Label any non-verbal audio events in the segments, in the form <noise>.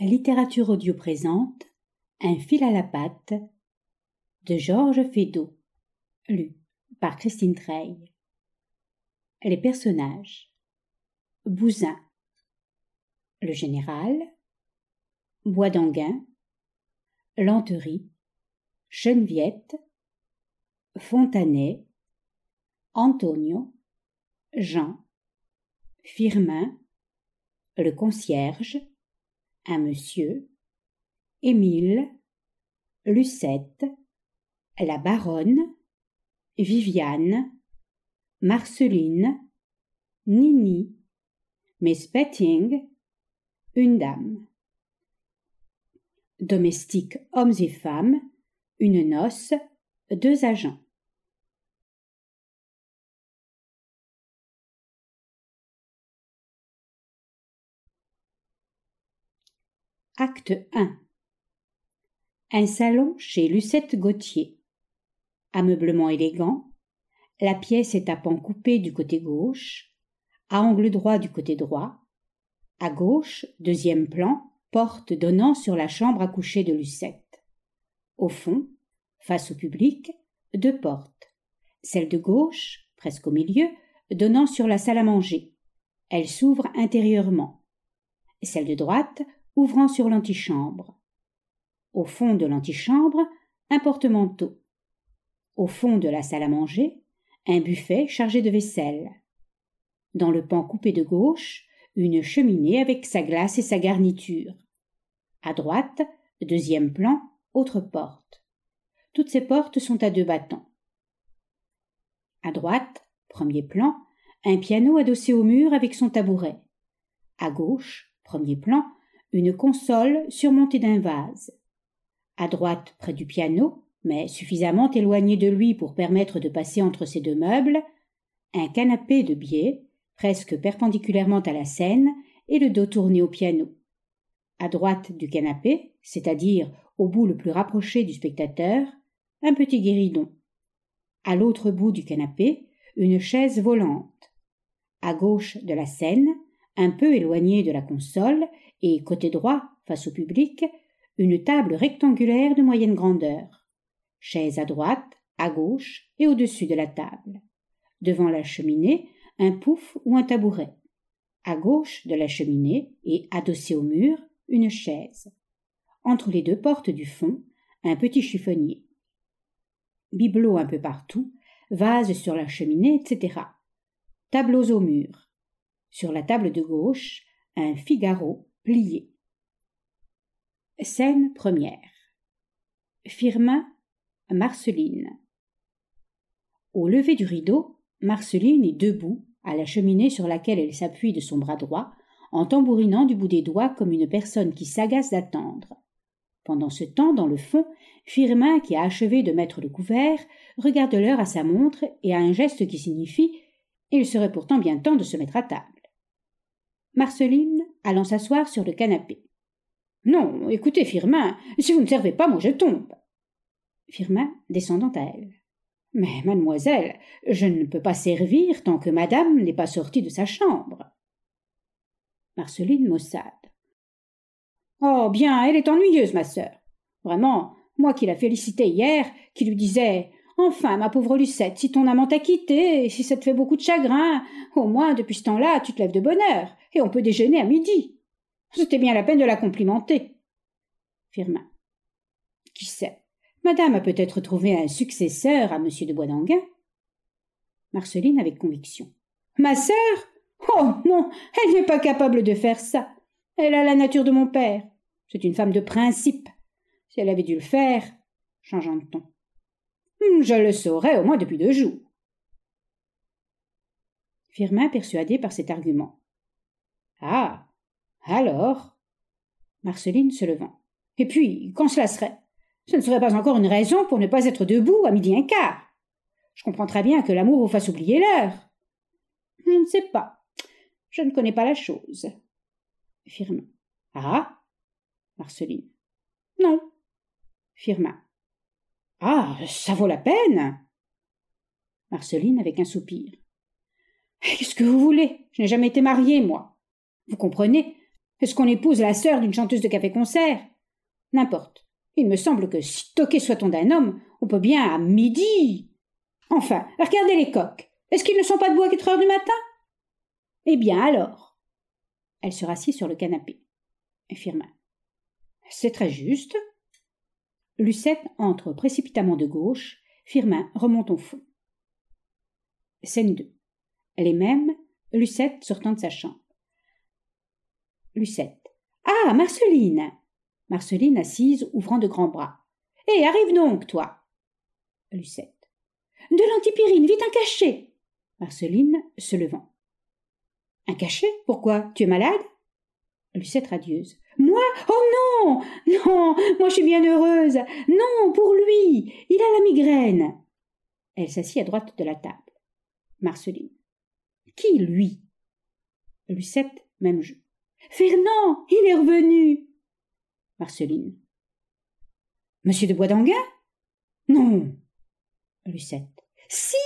Littérature audio présente Un fil à la patte de Georges Feydeau, lu par Christine Treille. Les personnages Bousin, le général, Bois d'Anguin, Lanterie, Cheneviette, Fontanet, Antonio, Jean, Firmin, le concierge, un monsieur, Émile, Lucette, la baronne, Viviane, Marceline, Nini, Miss Petting, une dame. Domestiques hommes et femmes, une noce, deux agents. Acte 1 Un salon chez Lucette Gauthier. Ameublement élégant. La pièce est à pan coupé du côté gauche, à angle droit du côté droit. À gauche, deuxième plan, porte donnant sur la chambre à coucher de Lucette. Au fond, face au public, deux portes. Celle de gauche, presque au milieu, donnant sur la salle à manger. Elle s'ouvre intérieurement. Celle de droite ouvrant sur l'antichambre. Au fond de l'antichambre, un porte-manteau. Au fond de la salle à manger, un buffet chargé de vaisselle. Dans le pan coupé de gauche, une cheminée avec sa glace et sa garniture. À droite, deuxième plan, autre porte. Toutes ces portes sont à deux battants. À droite, premier plan, un piano adossé au mur avec son tabouret. À gauche, premier plan, une console surmontée d'un vase. À droite, près du piano, mais suffisamment éloigné de lui pour permettre de passer entre ces deux meubles, un canapé de biais, presque perpendiculairement à la scène, et le dos tourné au piano. À droite du canapé, c'est-à-dire au bout le plus rapproché du spectateur, un petit guéridon. À l'autre bout du canapé, une chaise volante. À gauche de la scène, un peu éloignée de la console, et côté droit, face au public, une table rectangulaire de moyenne grandeur. Chaise à droite, à gauche et au-dessus de la table. Devant la cheminée, un pouf ou un tabouret. À gauche de la cheminée et adossé au mur, une chaise. Entre les deux portes du fond, un petit chiffonnier. Bibelots un peu partout, vases sur la cheminée, etc. Tableaux au mur. Sur la table de gauche, un Figaro plié. Scène première. Firmin, Marceline. Au lever du rideau, Marceline est debout, à la cheminée sur laquelle elle s'appuie de son bras droit, en tambourinant du bout des doigts comme une personne qui s'agace d'attendre. Pendant ce temps, dans le fond, Firmin, qui a achevé de mettre le couvert, regarde l'heure à sa montre et a un geste qui signifie Il serait pourtant bien temps de se mettre à table. Marceline allant s'asseoir sur le canapé. Non, écoutez, Firmin, si vous ne servez pas, moi je tombe. Firmin descendant à elle. Mais, mademoiselle, je ne peux pas servir tant que madame n'est pas sortie de sa chambre. Marceline maussade. Oh, bien, elle est ennuyeuse, ma sœur. Vraiment, moi qui la félicitais hier, qui lui disais Enfin, ma pauvre Lucette, si ton amant t'a quitté, et si ça te fait beaucoup de chagrin, au moins depuis ce temps-là, tu te lèves de bonne heure, et on peut déjeuner à midi. C'était bien la peine de la complimenter. Firmin. Qui sait Madame a peut-être trouvé un successeur à monsieur de Boisdanguin. Marceline avec conviction. Ma sœur? Oh non, elle n'est pas capable de faire ça. Elle a la nature de mon père. C'est une femme de principe. Si elle avait dû le faire, changeant de ton. Hmm, je le saurais au moins depuis deux jours. Firmin persuadé par cet argument. Ah. Alors? Marceline se levant. Et puis, quand cela serait? Ce ne serait pas encore une raison pour ne pas être debout à midi un quart. Je comprends très bien que l'amour vous fasse oublier l'heure. Je ne sais pas. Je ne connais pas la chose. Firmin. Ah? Marceline. Non. Firmin. Ah. Ça vaut la peine. Marceline avec un soupir. Qu'est-ce que vous voulez? Je n'ai jamais été mariée, moi. Vous comprenez? Est-ce qu'on épouse la sœur d'une chanteuse de café-concert? N'importe. Il me semble que si toqué soit-on d'un homme, on peut bien à midi. Enfin, regardez les coqs. Est-ce qu'ils ne sont pas debout à quatre heures du matin? Eh bien alors? Elle se rassit sur le canapé. Firmin. C'est très juste. Lucette entre précipitamment de gauche. Firmin remonte au fond. Scène 2. Les mêmes, Lucette sortant de sa chambre. Lucette. Ah, Marceline Marceline assise, ouvrant de grands bras. Hé, arrive donc, toi Lucette. De l'antipyrine, vite un cachet Marceline, se levant. Un cachet? Pourquoi? Tu es malade? Lucette radieuse. Moi? Oh non! Non! Moi je suis bien heureuse! Non, pour lui! Il a la migraine! Elle s'assit à droite de la table. Marceline. Qui, lui? Lucette, même jeu. Fernand! Il est revenu! Marceline. Monsieur de Boisdanguin? Non! Lucette. Si!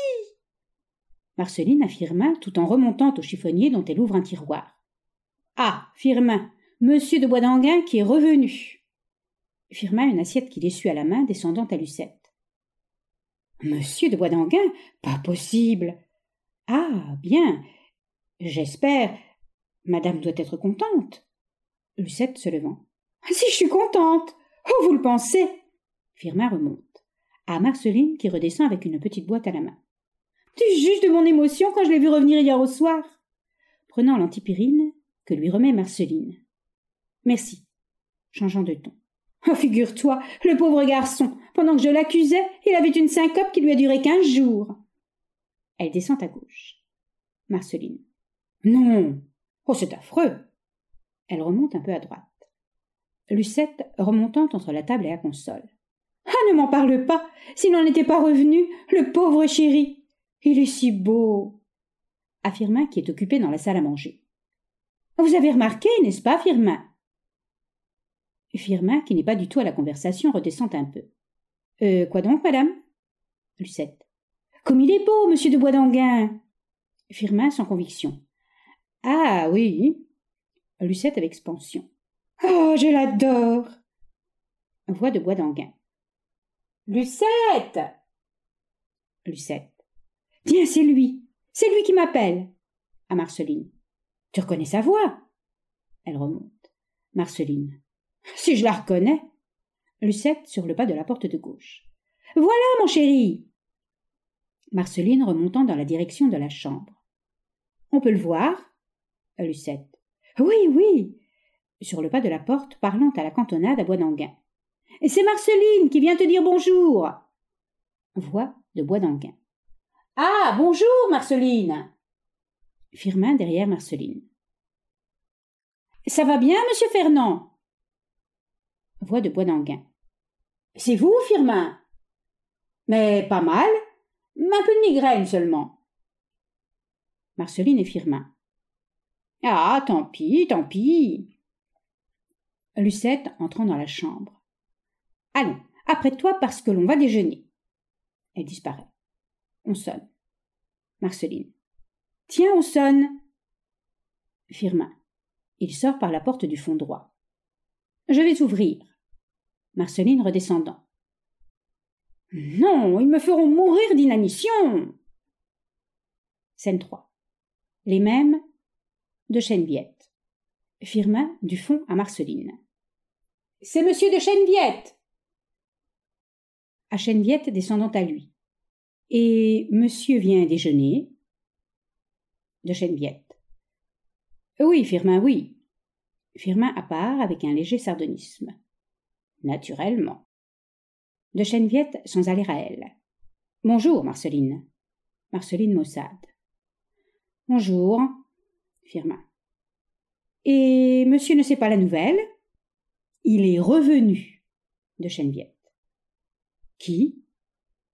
Marceline affirma tout en remontant au chiffonnier dont elle ouvre un tiroir. Ah, Firmin, monsieur de Boisdanguin qui est revenu. Firmin une assiette qu'il essuie à la main, descendant à Lucette. Monsieur de Boisdanguin Pas possible. Ah, bien. J'espère. Madame doit être contente. Lucette se levant. Si je suis contente. Oh, vous le pensez. Firmin remonte. À Marceline qui redescend avec une petite boîte à la main. Tu juges de mon émotion quand je l'ai vu revenir hier au soir? Prenant l'antipyrine, que lui remet Marceline. Merci. Changeant de ton. Oh, figure-toi, le pauvre garçon, pendant que je l'accusais, il avait une syncope qui lui a duré quinze jours. Elle descend à gauche. Marceline. Non. Oh, c'est affreux. Elle remonte un peu à droite. Lucette remontant entre la table et la console. Ah, ne m'en parle pas. S'il n'en était pas revenu, le pauvre chéri. Il est si beau. Firmin qui est occupé dans la salle à manger. Vous avez remarqué, n'est-ce pas, Firmin Firmin, qui n'est pas du tout à la conversation, redescend un peu. Euh, quoi donc, madame? Lucette. Comme il est beau, monsieur de Boisdanguin Firmin sans conviction. Ah oui Lucette avec expansion. Oh, je l'adore Voix de Boisdanguin. Lucette Lucette. Tiens, c'est lui C'est lui qui m'appelle À Marceline. Tu reconnais sa voix Elle remonte. Marceline. Si je la reconnais. Lucette sur le pas de la porte de gauche. Voilà, mon chéri. Marceline remontant dans la direction de la chambre. On peut le voir? Lucette. Oui, oui. Sur le pas de la porte, parlant à la cantonade à Bois d'Anguin. C'est Marceline qui vient te dire bonjour. Voix de Bois d'Anguin. Ah, bonjour, Marceline. Firmin derrière Marceline. Ça va bien, monsieur Fernand? Voix de Bois d'Anguin. C'est vous, Firmin? Mais pas mal. Un peu de migraine seulement. Marceline et Firmin. Ah, tant pis, tant pis. Lucette entrant dans la chambre. Allons, après toi parce que l'on va déjeuner. Elle disparaît. On sonne. Marceline. Tiens, on sonne. Firmin. Il sort par la porte du fond droit. Je vais ouvrir. Marceline redescendant. Non, ils me feront mourir d'inanition. Scène 3. Les mêmes de Chenneviette. Firmin du fond à Marceline. C'est monsieur de Chenneviette. À Chenneviette descendant à lui. Et monsieur vient déjeuner. De Chenneviette. Oui, Firmin, oui. Firmin à part avec un léger sardonisme. Naturellement. De Chenneviette sans aller à elle. Bonjour, Marceline. Marceline Maussade. Bonjour. Firmin. Et monsieur ne sait pas la nouvelle? Il est revenu. De Chenneviette. Qui?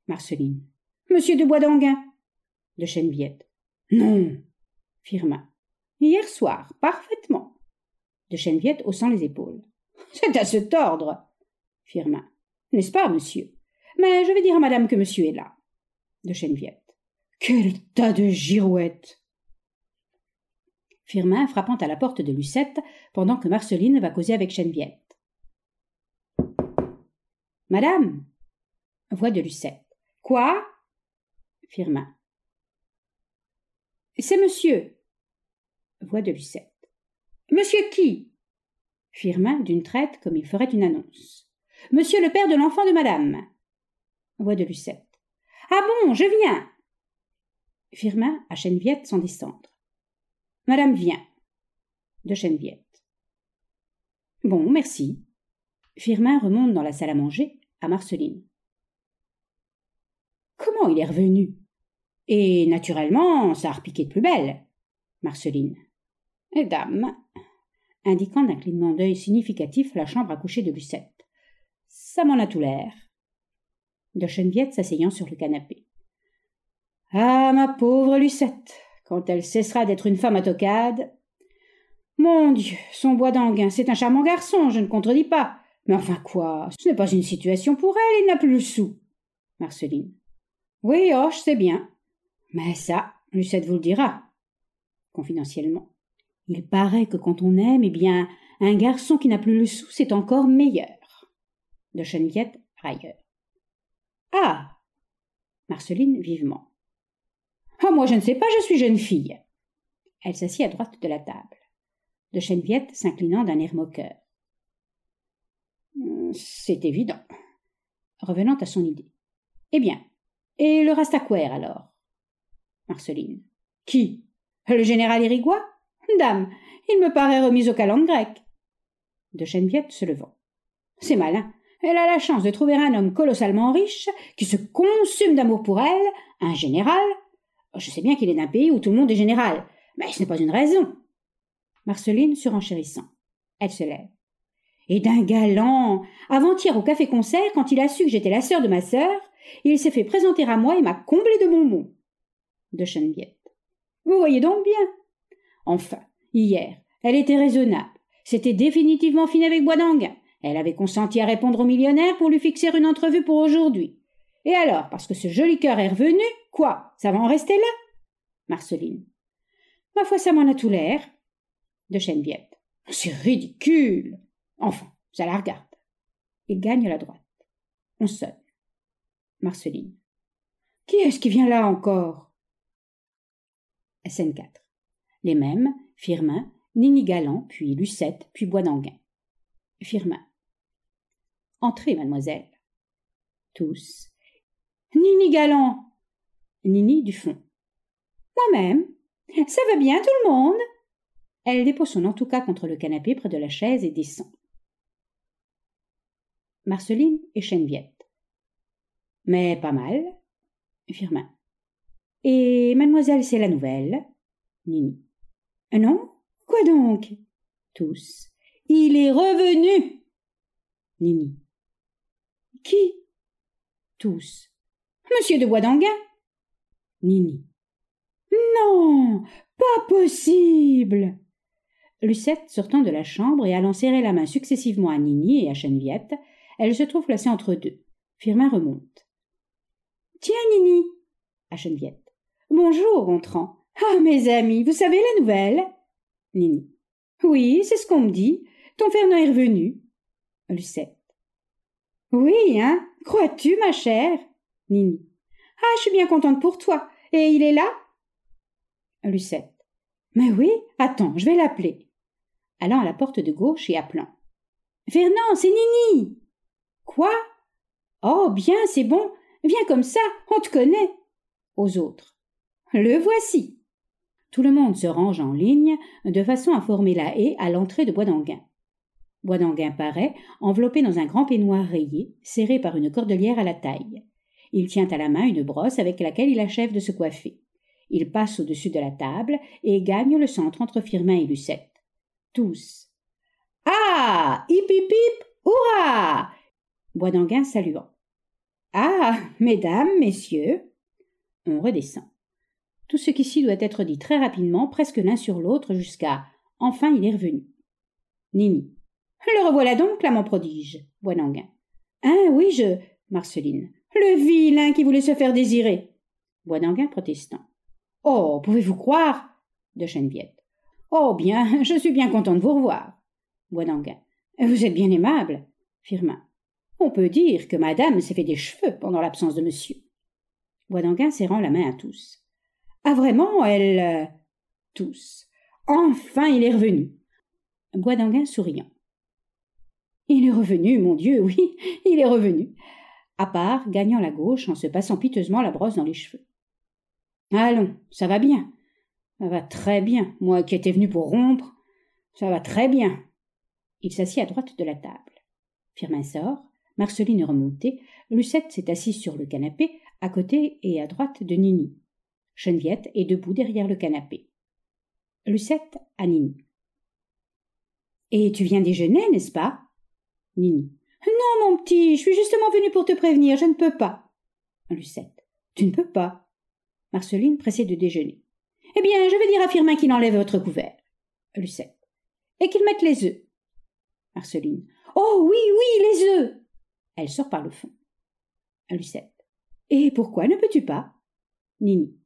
Marceline. Monsieur de Boisdanguin. De Chenneviette. Non. Firmin. Hier soir, parfaitement. De Chenneviette haussant les épaules. <laughs> C'est à se tordre. Firmin. N'est-ce pas, monsieur? Mais je vais dire à madame que monsieur est là. De Chenneviette. Quel tas de girouettes Firmin frappant à la porte de Lucette pendant que Marceline va causer avec Geneviève. Madame Voix de Lucette. Quoi? Firmin. C'est monsieur. Voix de Lucette. Monsieur qui? Firmin d'une traite comme il ferait une annonce. Monsieur le père de l'enfant de madame. Voix de Lucette. Ah bon, je viens. Firmin à Cheneviette sans descendre. Madame vient. De Cheneviette. Bon, merci. Firmin remonte dans la salle à manger à Marceline. Comment il est revenu? Et naturellement, ça a repiqué de plus belle. Marceline. Eh, dame, indiquant d'un clignement d'œil significatif la chambre à coucher de Lucette. Ça m'en a tout l'air. De s'asseyant sur le canapé. Ah, ma pauvre Lucette, quand elle cessera d'être une femme à tocade. Mon Dieu, son bois d'anguin, c'est un charmant garçon, je ne contredis pas. Mais enfin quoi, ce n'est pas une situation pour elle, il n'a plus le sou. Marceline. Oui, oh, je sais bien. Mais ça, Lucette vous le dira. Confidentiellement. Il paraît que quand on aime, eh bien, un garçon qui n'a plus le sou, c'est encore meilleur. De Cheneviette, railleur. Ah Marceline, vivement. Oh, moi, je ne sais pas, je suis jeune fille. Elle s'assit à droite de la table. De Cheneviette s'inclinant d'un air moqueur. C'est évident. Revenant à son idée. Eh bien, et le Rastaquaire alors Marceline. Qui? Le général Irigois Dame, il me paraît remis au calendrier grec. De Cheneviette se levant. C'est malin. Elle a la chance de trouver un homme colossalement riche, qui se consume d'amour pour elle, un général. Je sais bien qu'il est d'un pays où tout le monde est général, mais ce n'est pas une raison. Marceline surenchérissant. Elle se lève. Et d'un galant. Avant-hier au café-concert, quand il a su que j'étais la sœur de ma sœur, il s'est fait présenter à moi et m'a comblé de bonbons. De Cheneviette. Vous voyez donc bien. Enfin, hier, elle était raisonnable. C'était définitivement fini avec Boisdanguin. Elle avait consenti à répondre au millionnaire pour lui fixer une entrevue pour aujourd'hui. Et alors, parce que ce joli cœur est revenu, quoi? Ça va en rester là? Marceline. Ma foi, ça m'en a tout l'air. De Cheneviette. C'est ridicule. Enfin, ça la regarde. Il gagne la droite. On sonne. Marceline. Qui est-ce qui vient là encore? Scène 4. Les mêmes, Firmin, Nini Galant, puis Lucette, puis Boisdanguin. Firmin. Entrez, mademoiselle. Tous. Nini Galant. Nini du fond. Moi-même. Ça va bien tout le monde? Elle dépose son cas contre le canapé près de la chaise et descend. Marceline et Cheneviette. Mais pas mal. Firmin. Et mademoiselle, c'est la nouvelle Nini. Non? Quoi donc? Tous. Il est revenu Nini. Qui? Tous. Monsieur de Boisdanguin? Nini. Non Pas possible Lucette, sortant de la chambre et allant serrer la main successivement à Nini et à Cheneviette, elle se trouve placée entre deux. Firmin remonte. Tiens, Nini à Geneviève. Bonjour, Gontran. Ah, mes amis, vous savez la nouvelle? Nini. Oui, c'est ce qu'on me dit. Ton Fernand est revenu. Lucette. Oui, hein Crois-tu, ma chère? Nini. Ah, je suis bien contente pour toi. Et il est là? Lucette. Mais oui, attends, je vais l'appeler. Allant à la porte de gauche et appelant. Fernand, c'est Nini Quoi? Oh, bien, c'est bon. Viens comme ça, on te connaît. Aux autres. Le voici. Tout le monde se range en ligne de façon à former la haie à l'entrée de Bois d'Anguin. Bois d'Anguin paraît, enveloppé dans un grand peignoir rayé, serré par une cordelière à la taille. Il tient à la main une brosse avec laquelle il achève de se coiffer. Il passe au-dessus de la table et gagne le centre entre Firmin et Lucette. Tous. Ah Hip hip hip Hurrah Bois d'Anguin saluant. Ah Mesdames, Messieurs On redescend. Tout ce qu'ici doit être dit très rapidement, presque l'un sur l'autre, jusqu'à Enfin il est revenu. Nini. Le revoilà donc, l'amant prodige. Bois d'Anguin. Hein, oui, je. Marceline. Le vilain qui voulait se faire désirer. Bois d'Anguin protestant. Oh, pouvez-vous croire De Geneviève. Oh bien, <laughs> je suis bien content de vous revoir. Vous êtes bien aimable. Firmin. On peut dire que madame s'est fait des cheveux pendant l'absence de monsieur. Bois d'Anguin serrant la main à tous. Ah vraiment, elle. Euh, tous. Enfin, il est revenu. Bois d'Anguin souriant. Il est revenu, mon Dieu, oui, il est revenu. À part, gagnant la gauche en se passant piteusement la brosse dans les cheveux. Allons, ça va bien. Ça va très bien, moi qui étais venu pour rompre. Ça va très bien. Il s'assit à droite de la table. Firmin sort, Marceline est remontée, Lucette s'est assise sur le canapé, à côté et à droite de Nini. Cheneviette est debout derrière le canapé. Lucette à Nini. Et tu viens déjeuner, n'est-ce pas? Nini. Non, mon petit, je suis justement venue pour te prévenir, je ne peux pas. Lucette. Tu ne peux pas. Marceline, pressée de déjeuner. Eh bien, je vais dire à Firmin qu'il enlève votre couvert. Lucette. Et qu'il mette les œufs. Marceline. Oh oui, oui, les œufs. Elle sort par le fond. Lucette. Et pourquoi ne peux-tu pas? Nini.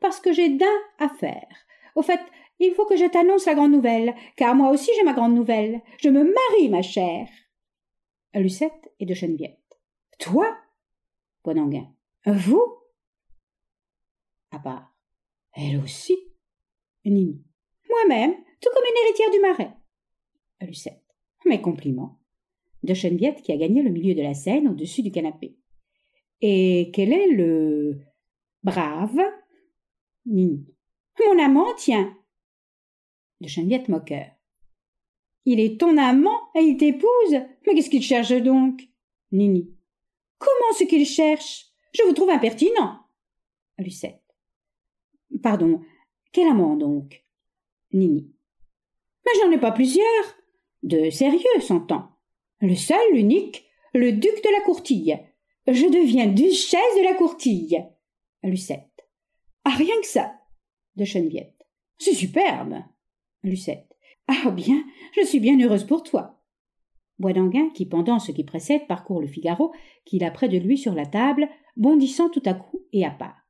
Parce que j'ai d'un à faire. Au fait, il faut que je t'annonce la grande nouvelle, car moi aussi j'ai ma grande nouvelle. Je me marie, ma chère. Lucette et de Cheneviette. Toi? Bonanguin. Vous? À part. Elle aussi Nini. Moi-même, tout comme une héritière du marais. Lucette. Mes compliments. De Cheneviette qui a gagné le milieu de la scène au-dessus du canapé. Et quel est le brave Nini? Mon amant, tiens. De Cheneviette moqueur. Il est ton amant et il t'épouse. Mais qu'est-ce qu'il cherche donc? Nini. Comment ce qu'il cherche? Je vous trouve impertinent. Lucette. Pardon, quel amant donc? Nini. Mais j'en ai pas plusieurs. De sérieux, s'entend. Le seul, l'unique, le duc de la courtille. Je deviens duchesse de la courtille. Lucette. Ah, rien que ça. De Cheneviette. C'est superbe. Lucette. Ah bien, je suis bien heureuse pour toi. Boisdanguin, qui pendant ce qui précède parcourt le Figaro, qu'il a près de lui sur la table, bondissant tout à coup et à part.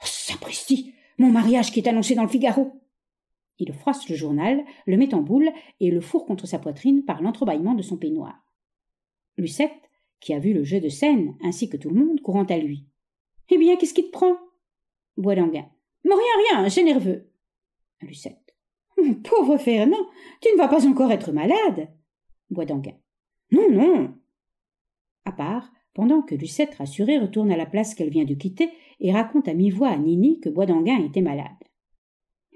Sapristi Mon mariage qui est annoncé dans le Figaro Il froisse le journal, le met en boule et le fourre contre sa poitrine par l'entrebâillement de son peignoir. Lucette, qui a vu le jeu de scène, ainsi que tout le monde, courant à lui. Eh bien, qu'est-ce qui te prend? Boisdanguin. Rien, rien, c'est nerveux. Lucette. <laughs> Pauvre Fernand, tu ne vas pas encore être malade. Boisdanguin. Non, non. À part, pendant que Lucette rassurée retourne à la place qu'elle vient de quitter et raconte à mi-voix à Nini que Boisdanguin était malade.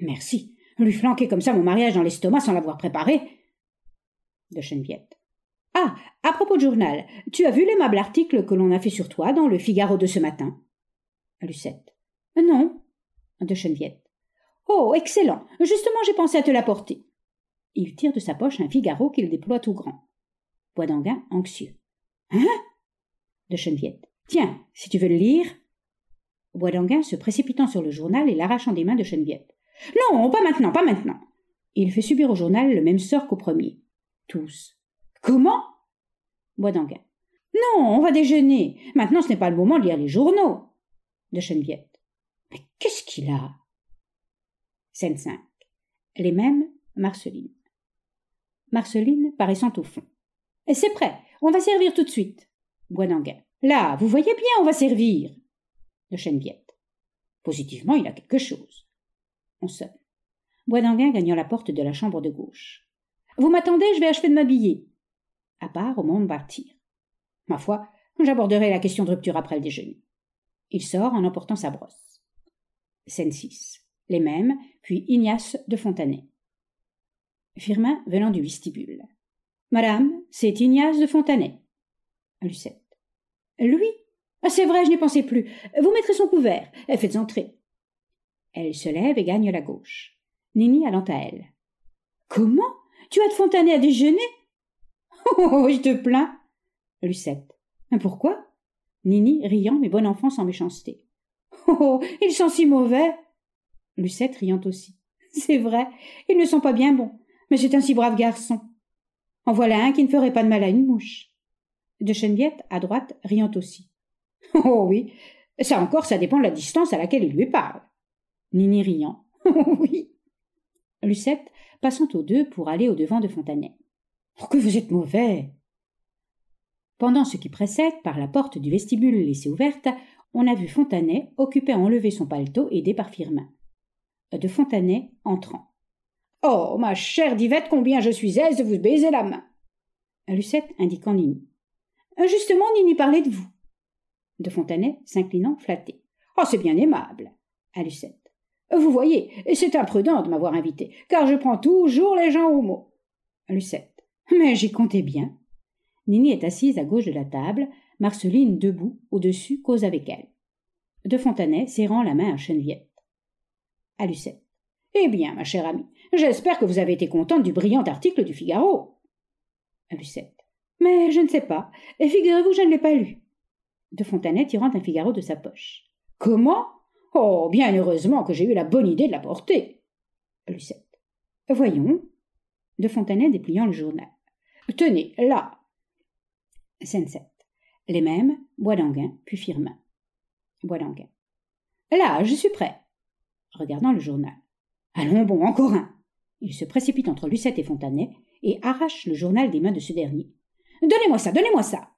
Merci. Lui flanquer comme ça mon mariage dans l'estomac sans l'avoir préparé. De Cheneviette. Ah, à propos de journal, tu as vu l'aimable article que l'on a fait sur toi dans le Figaro de ce matin? Lucette. Non. De. Oh, excellent. Justement, j'ai pensé à te l'apporter. Il tire de sa poche un Figaro qu'il déploie tout grand. Boisdanguin, anxieux. Hein? De Cheneviette. Tiens, si tu veux le lire. Boisdanguin se précipitant sur le journal et l'arrachant des mains de Cheneviette. Non, pas maintenant, pas maintenant. Il fait subir au journal le même sort qu'au premier. Tous. Comment? Boisdanguin. Non, on va déjeuner. Maintenant, ce n'est pas le moment de lire les journaux. De Cheneviette. Mais qu'est-ce qu'il a? Scène 5. Les mêmes, Marceline. Marceline paraissant au fond. C'est prêt, on va servir tout de suite. Boisdanguin. Là, vous voyez bien, on va servir. De. Positivement, il a quelque chose. On sonne. Boisdanguin gagnant la porte de la chambre de gauche. Vous m'attendez, je vais achever de m'habiller. À part au monde partir. Ma foi, j'aborderai la question de rupture après le déjeuner. Il sort en emportant sa brosse. Scène 6 les mêmes, puis Ignace de Fontanet. Firmin venant du vestibule. Madame, c'est Ignace de Fontanet. Lucette. Lui? Ah, C'est vrai, je n'y pensais plus. Vous mettrez son couvert. Faites entrer. Elle se lève et gagne la gauche. Nini allant à elle. Comment? Tu as de Fontanet à déjeuner? Oh, oh, je te plains. Lucette. Pourquoi? Nini riant, mais bon enfant sans méchanceté. Oh, oh ils sont si mauvais. Lucette riant aussi. <laughs> C'est vrai, ils ne sont pas bien bons, mais c'est un si brave garçon. En voilà un qui ne ferait pas de mal à une mouche. De Cheneviette, à droite, riant aussi. <laughs> Oh oui, ça encore, ça dépend de la distance à laquelle il lui parle. Nini riant. <laughs> Oh oui. Lucette passant aux deux pour aller au-devant de Fontanet. Oh, que vous êtes mauvais Pendant ce qui précède, par la porte du vestibule laissée ouverte, on a vu Fontanet occupé à enlever son paletot aidé par Firmin. De Fontanet entrant. Oh, ma chère Divette, combien je suis aise de vous baiser la main. Lucette indiquant Nini. Justement, Nini parlait de vous. De Fontanet s'inclinant flatté. Oh, c'est bien aimable. À Lucette. Vous voyez, c'est imprudent de m'avoir invité, car je prends toujours les gens au mot. Lucette. Mais j'y comptais bien. Nini est assise à gauche de la table, Marceline debout, au-dessus, cause avec elle. De Fontanet serrant la main à Cheneviette. À Lucette. Eh bien, ma chère amie, j'espère que vous avez été contente du brillant article du Figaro. À Lucette. Mais je ne sais pas, et figurez-vous, je ne l'ai pas lu. De Fontanet tirant un Figaro de sa poche. Comment? Oh, bien heureusement que j'ai eu la bonne idée de la porter. Lucette. Voyons. De Fontanet dépliant le journal. Tenez, là. Scène Les mêmes, Bois d'Anguin, puis Firmin. Bois d'Anguin. Là, je suis prêt. Regardant le journal. Allons bon, encore un. Il se précipite entre Lucette et Fontanet et arrache le journal des mains de ce dernier. Donnez-moi ça, donnez-moi ça.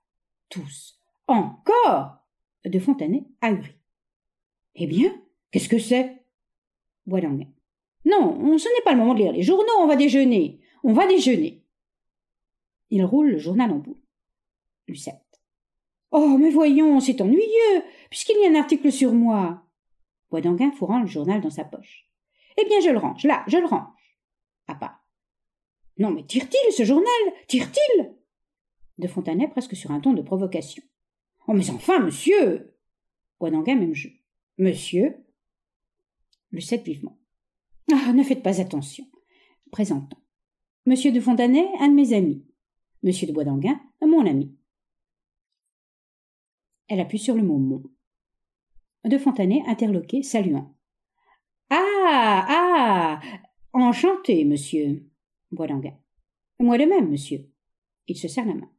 Tous. Encore. De Fontanet ahuri. Eh bien, qu'est-ce que c'est? Boilang. Non, ce n'est pas le moment de lire les journaux, on va déjeuner. On va déjeuner. Il roule le journal en bout. Lucette. Oh, mais voyons, c'est ennuyeux, puisqu'il y a un article sur moi. Boisdanguin fourrant le journal dans sa poche. Eh bien, je le range, là, je le range. À part. Non, mais tire-t-il ce journal? Tire-t-il? De Fontanet presque sur un ton de provocation. Oh, mais enfin, monsieur Boisdanguin, même jeu. Monsieur? Lucette vivement. Ah, ne faites pas attention. Présentant. Monsieur de Fontanet, un de mes amis. Monsieur de Boisdanguin, mon ami. Elle appuie sur le mot mon. De Fontanet, interloqué, saluant. Ah Ah Enchanté, monsieur. Boisdanguin. Moi de même, monsieur. Il se serre la main.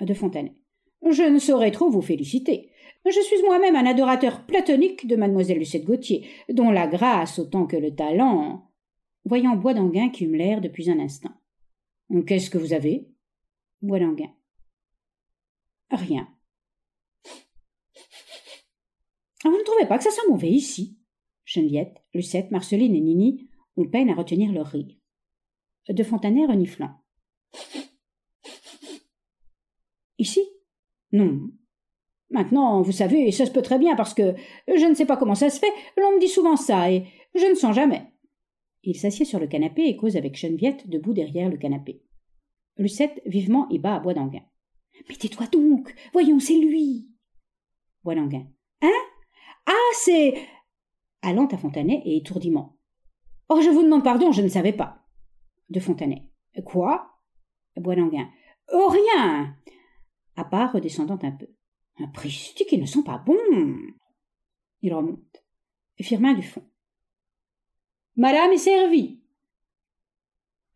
De Fontanet. Je ne saurais trop vous féliciter. Je suis moi-même un adorateur platonique de mademoiselle Lucette Gauthier, dont la grâce autant que le talent. Voyant Bois d'Anguin qui l'air depuis un instant. Qu'est-ce que vous avez? Bois d'Anguin. Rien. Ah, vous ne trouvez pas que ça sent mauvais ici? Geneviève, Lucette, Marceline et Nini ont peine à retenir leur rire. De Fontanet reniflant. Ici? Non, Maintenant, vous savez, ça se peut très bien parce que je ne sais pas comment ça se fait, l'on me dit souvent ça et je ne sens jamais. Il s'assied sur le canapé et cause avec Geneviève debout derrière le canapé. Lucette vivement y bat à Bois d'Anguin. Mais tais-toi donc Voyons, c'est lui Bois d'Anguin. Hein? Ah, c'est. Allant à Fontanet et étourdiment. Oh, je vous demande pardon, je ne savais pas. De Fontanet. Quoi? Bois d'Anguin. Oh, rien À part redescendant un peu. Un Pristi qui ne sont pas bons. Il remonte. Firmin du fond. Madame est servie.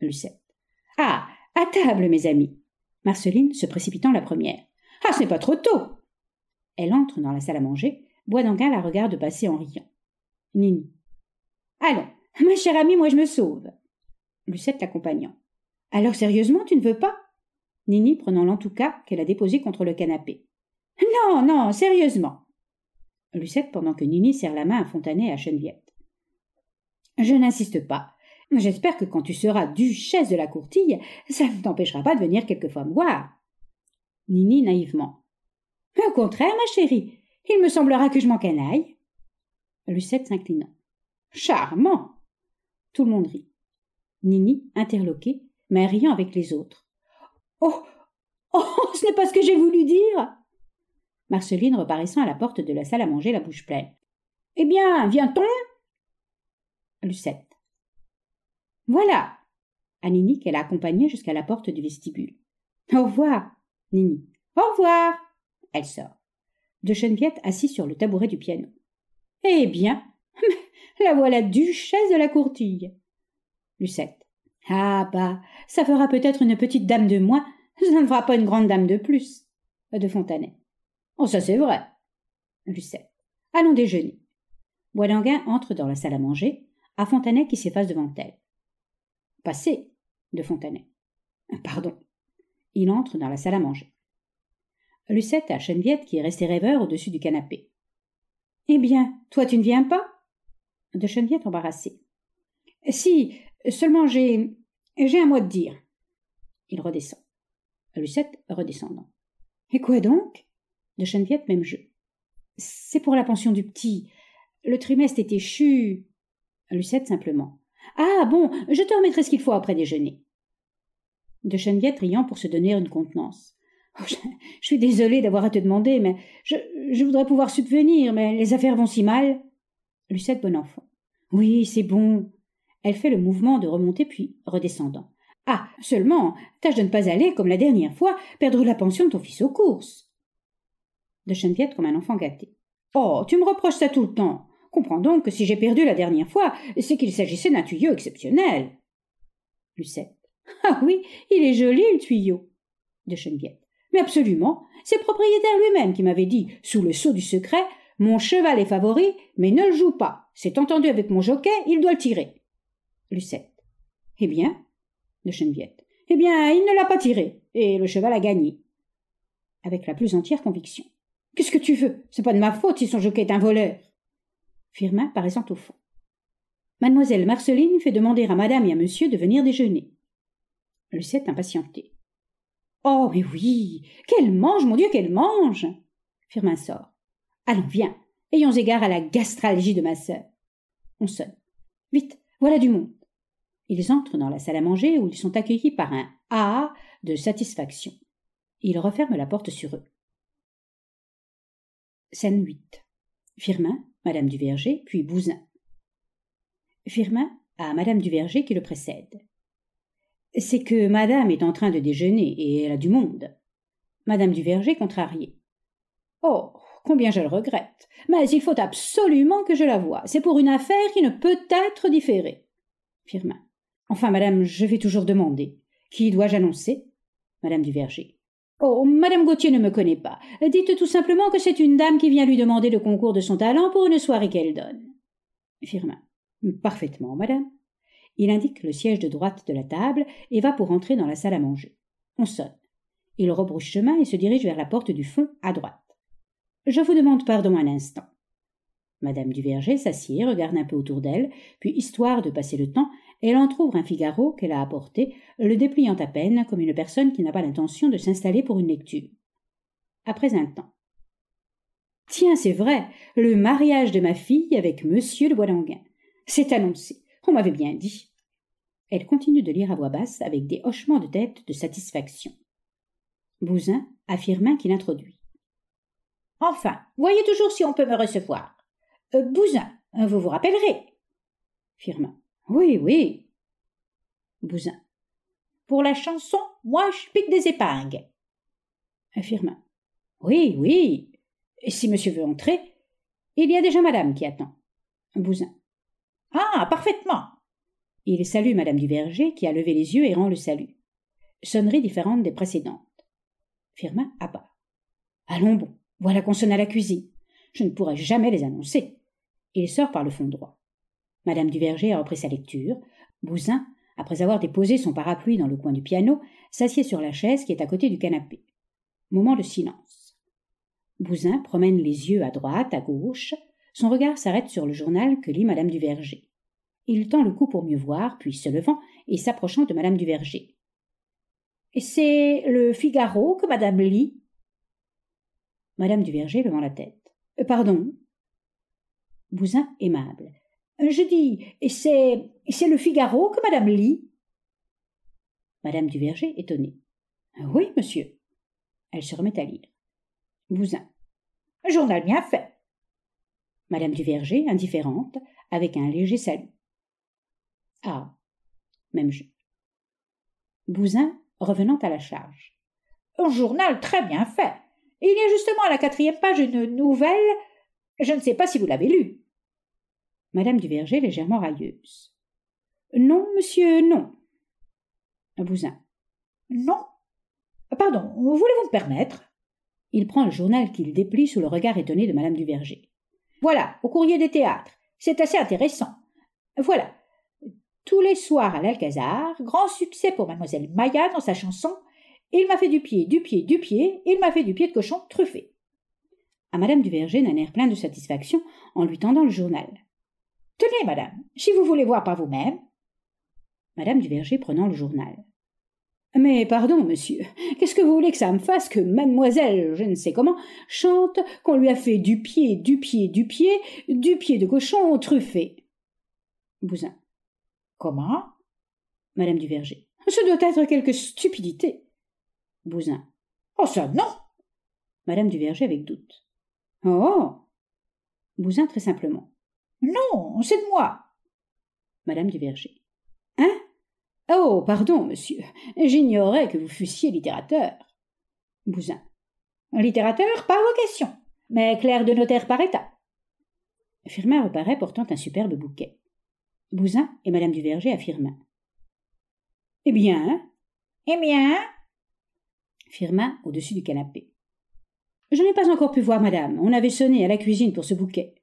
Lucette. Ah, à table, mes amis. Marceline se précipitant la première. Ah, ce n'est pas trop tôt. Elle entre dans la salle à manger. Boisdanguin la regarde passer en riant. Nini. Allons, ma chère amie, moi je me sauve. Lucette l'accompagnant. Alors sérieusement, tu ne veux pas? Nini prenant l'en-tout-cas qu'elle a déposé contre le canapé. Non, non, sérieusement. Lucette pendant que Nini serre la main à Fontanet et à Geneviève. Je n'insiste pas. J'espère que quand tu seras duchesse de la courtille, ça ne t'empêchera pas de venir quelquefois me voir. Nini naïvement. Au contraire, ma chérie, il me semblera que je m'en canaille. Lucette s'inclinant. Charmant. Tout le monde rit. Nini, interloquée, mais riant avec les autres. Oh. Oh. <laughs> Ce n'est pas ce que j'ai voulu dire. Marceline reparaissant à la porte de la salle à manger la bouche pleine. Eh bien, vient-on? Lucette. Voilà à Nini qu'elle a accompagnée jusqu'à la porte du vestibule. Au revoir, Nini. Au revoir Elle sort. De Cheneviette assis sur le tabouret du piano. Eh bien, <laughs> la voilà duchesse de la courtille. Lucette. Ah bah, ça fera peut-être une petite dame de moins, ça ne fera pas une grande dame de plus. De Fontanet. Oh, ça c'est vrai. Lucette. Allons déjeuner. Boidanguin entre dans la salle à manger, à Fontanet qui s'efface devant elle. Passez, de Fontanet. Pardon. Il entre dans la salle à manger. Lucette a Cheneviette qui est restée rêveur au-dessus du canapé. Eh bien, toi tu ne viens pas? De Cheneviette embarrassée. Si, seulement j'ai. j'ai un mot à te dire. Il redescend. Lucette redescendant. Et quoi donc? De Cheneviette, même jeu. C'est pour la pension du petit. Le trimestre est échu. Lucette simplement. Ah bon, je te remettrai ce qu'il faut après déjeuner. De Cheneviette riant pour se donner une contenance. Oh, je, suis désolée d'avoir à te demander, mais je, voudrais pouvoir subvenir, mais les affaires vont si mal. Lucette bon enfant. Oui, c'est bon. Elle fait le mouvement de remonter puis redescendant. Ah, seulement, tâche de ne pas aller, comme la dernière fois, perdre la pension de ton fils aux courses. De comme un enfant gâté. Oh, tu me reproches ça tout le temps. Comprends donc que si j'ai perdu la dernière fois, c'est qu'il s'agissait d'un tuyau exceptionnel. Lucette. Ah oui, il est joli, le tuyau. De. Mais absolument. C'est le propriétaire lui-même qui m'avait dit, sous le sceau du secret, mon cheval est favori, mais ne le joue pas. C'est entendu avec mon jockey, il doit le tirer. Lucette. Eh bien, de Cheneviette. Eh bien, il ne l'a pas tiré, et le cheval a gagné. Avec la plus entière conviction. Qu'est-ce que tu veux? C'est pas de ma faute si son jockey est un voleur. Firmin paraissant au fond. Mademoiselle Marceline fait demander à madame et à monsieur de venir déjeuner. Lucette impatientée. Oh, mais oui Qu'elle mange, mon Dieu, qu'elle mange Firmin sort. Allons, viens. Ayons égard à la gastralgie de ma sœur. On sonne. Vite, voilà du monde. Ils entrent dans la salle à manger où ils sont accueillis par un A de satisfaction. Ils referment la porte sur eux. Scène 8. Firmin, Madame du Verger, puis Bouzin. Firmin à Madame du Verger qui le précède. C'est que Madame est en train de déjeuner et elle a du monde. Madame du Verger contrariée. Oh, combien je le regrette. Mais il faut absolument que je la voie. C'est pour une affaire qui ne peut être différée. Firmin. Enfin, madame, je vais toujours demander. Qui dois-je annoncer? Madame du Verger. Oh, madame Gauthier ne me connaît pas. Dites tout simplement que c'est une dame qui vient lui demander le concours de son talent pour une soirée qu'elle donne. Firmin. Parfaitement, madame. Il indique le siège de droite de la table et va pour entrer dans la salle à manger. On sonne. Il rebrouche chemin et se dirige vers la porte du fond à droite. Je vous demande pardon un instant. Madame Duverger s'assied, regarde un peu autour d'elle, puis, histoire de passer le temps, elle entr'ouvre un Figaro qu'elle a apporté, le dépliant à peine comme une personne qui n'a pas l'intention de s'installer pour une lecture. Après un temps. Tiens, c'est vrai, le mariage de ma fille avec monsieur de Boilanguin. C'est annoncé. On m'avait bien dit. Elle continue de lire à voix basse avec des hochements de tête de satisfaction. Bouzin affirma qu'il introduit. Enfin, voyez toujours si on peut me recevoir. Euh, Bouzin, vous vous rappellerez. Firmin. Oui, oui. Bouzin. Pour la chanson, moi je pique des épingles. Firmin. Oui, oui. Et si monsieur veut entrer, il y a déjà madame qui attend. Bouzin. Ah, parfaitement. Il salue madame du Verger qui a levé les yeux et rend le salut. Sonnerie différente des précédentes. Firmin à part. Allons bon, voilà qu'on sonne à la cuisine. Je ne pourrai jamais les annoncer. Il sort par le fond droit. Madame Duverger a repris sa lecture. Bouzin, après avoir déposé son parapluie dans le coin du piano, s'assied sur la chaise qui est à côté du canapé. Moment de silence. Bouzin promène les yeux à droite, à gauche. Son regard s'arrête sur le journal que lit Madame Duverger. Il tend le cou pour mieux voir, puis se levant et s'approchant de Madame Duverger. Et c'est le Figaro que Madame lit? Madame Duverger levant la tête. Euh, pardon, Bouzin aimable. Je dis, c'est, c'est le Figaro que madame lit? Madame Duverger étonnée. Oui, monsieur. Elle se remet à lire. Bouzin. Journal bien fait. Madame Duverger, indifférente, avec un léger salut. Ah. Même jeu. Bouzin, revenant à la charge. Un journal très bien fait. Il y a justement à la quatrième page une nouvelle. Je ne sais pas si vous l'avez lue. Madame Duverger légèrement railleuse. Non, monsieur, non. Bouzin. Non. Pardon, voulez-vous me permettre? Il prend le journal qu'il déplie sous le regard étonné de Madame Duverger. Voilà, au courrier des théâtres. C'est assez intéressant. Voilà. tous les soirs à l'Alcazar, grand succès pour mademoiselle Maya dans sa chanson Il m'a fait du pied, du pied, du pied, il m'a fait du pied de cochon truffé. À madame Duverger d'un air plein de satisfaction en lui tendant le journal. Tenez, madame, si vous voulez voir par vous-même. Madame Duverger prenant le journal. Mais pardon, monsieur, qu'est-ce que vous voulez que ça me fasse que mademoiselle, je ne sais comment, chante qu'on lui a fait du pied, du pied, du pied, du pied de cochon truffé Bousin. Comment? Madame Duverger. Ce doit être quelque stupidité. Bousin. Oh, ça, non Madame Duverger avec doute. Oh Bousin très simplement. Non, c'est de moi. Madame Duverger. Hein? Oh, pardon, monsieur. J'ignorais que vous fussiez littérateur. Bousin. Littérateur, pas vocation, mais clerc de notaire par état. Firmin reparaît portant un superbe bouquet. Bousin et madame Duverger affirment. Eh bien Eh bien Firmin au-dessus du canapé. Je n'ai pas encore pu voir madame. On avait sonné à la cuisine pour ce bouquet.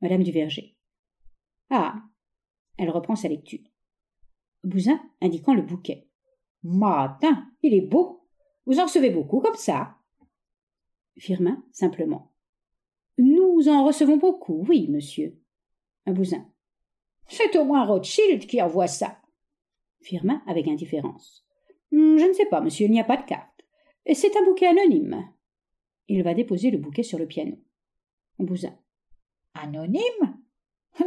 Madame Duverger. Ah Elle reprend sa lecture. Bousin indiquant le bouquet. Matin, il est beau. Vous en recevez beaucoup comme ça. Firmin, simplement. Nous en recevons beaucoup, oui, monsieur. Un Bousin. C'est au moins Rothschild qui envoie ça. Firmin avec indifférence. Hmm, je ne sais pas, monsieur, il n'y a pas de carte. C'est un bouquet anonyme. Il va déposer le bouquet sur le piano. Bousin. Anonyme?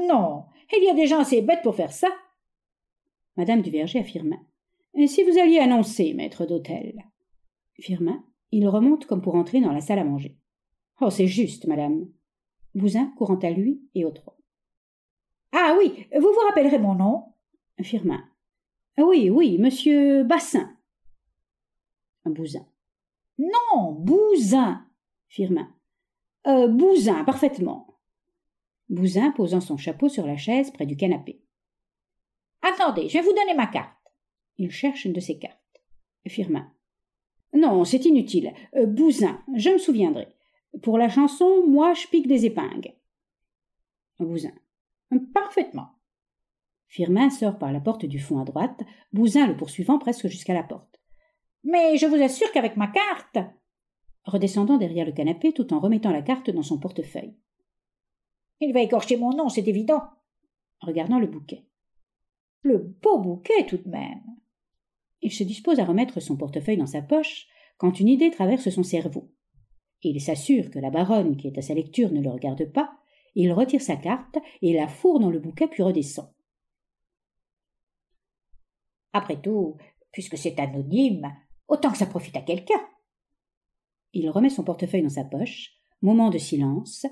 Non, il y a des gens assez bêtes pour faire ça. Madame Duverger affirma. Si vous alliez annoncer, maître d'hôtel? Firmin, il remonte comme pour entrer dans la salle à manger. Oh, c'est juste, madame. Bousin courant à lui et aux trois. Ah oui, vous vous rappellerez mon nom? Firmin. Oui, oui, monsieur Bassin. Bousin. Non, Bousin. Firmin. Euh, Bousin, parfaitement. Bousin posant son chapeau sur la chaise près du canapé. Attendez, je vais vous donner ma carte. Il cherche une de ses cartes. Firmin. Non, c'est inutile. Euh, Bousin, je me souviendrai. Pour la chanson, moi, je pique des épingles. Bousin. Parfaitement. Firmin sort par la porte du fond à droite, Bousin le poursuivant presque jusqu'à la porte. Mais je vous assure qu'avec ma carte. Redescendant derrière le canapé tout en remettant la carte dans son portefeuille. Il va écorcher mon nom, c'est évident. Regardant le bouquet. Le beau bouquet tout de même. Il se dispose à remettre son portefeuille dans sa poche quand une idée traverse son cerveau. Il s'assure que la baronne qui est à sa lecture ne le regarde pas il retire sa carte et la fourre dans le bouquet puis redescend. Après tout, puisque c'est anonyme, autant que ça profite à quelqu'un. Il remet son portefeuille dans sa poche, moment de silence.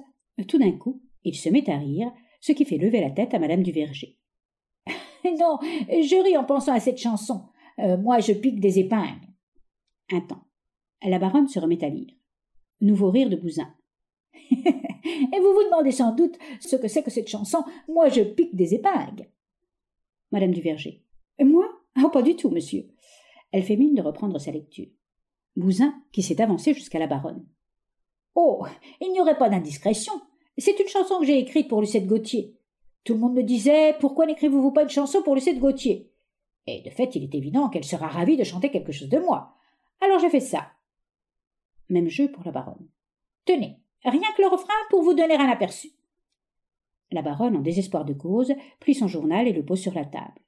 Tout d'un coup, il se met à rire, ce qui fait lever la tête à madame du Verger. <laughs> non, je ris en pensant à cette chanson. Euh, moi, je pique des épingles. Un temps. La baronne se remet à lire. Nouveau rire de Bousin. <laughs> Et vous vous demandez sans doute ce que c'est que cette chanson Moi je pique des épingles. Madame du Verger. Moi? Oh, pas du tout, monsieur. Elle fait mine de reprendre sa lecture. Bousin, qui s'est avancé jusqu'à la baronne. Oh, il n'y aurait pas d'indiscrétion. C'est une chanson que j'ai écrite pour Lucette Gauthier. Tout le monde me disait Pourquoi n'écrivez-vous pas une chanson pour Lucette Gauthier? Et de fait, il est évident qu'elle sera ravie de chanter quelque chose de moi. Alors j'ai fait ça. Même jeu pour la baronne. Tenez, Rien que le refrain pour vous donner un aperçu. La baronne, en désespoir de cause, prit son journal et le pose sur la table.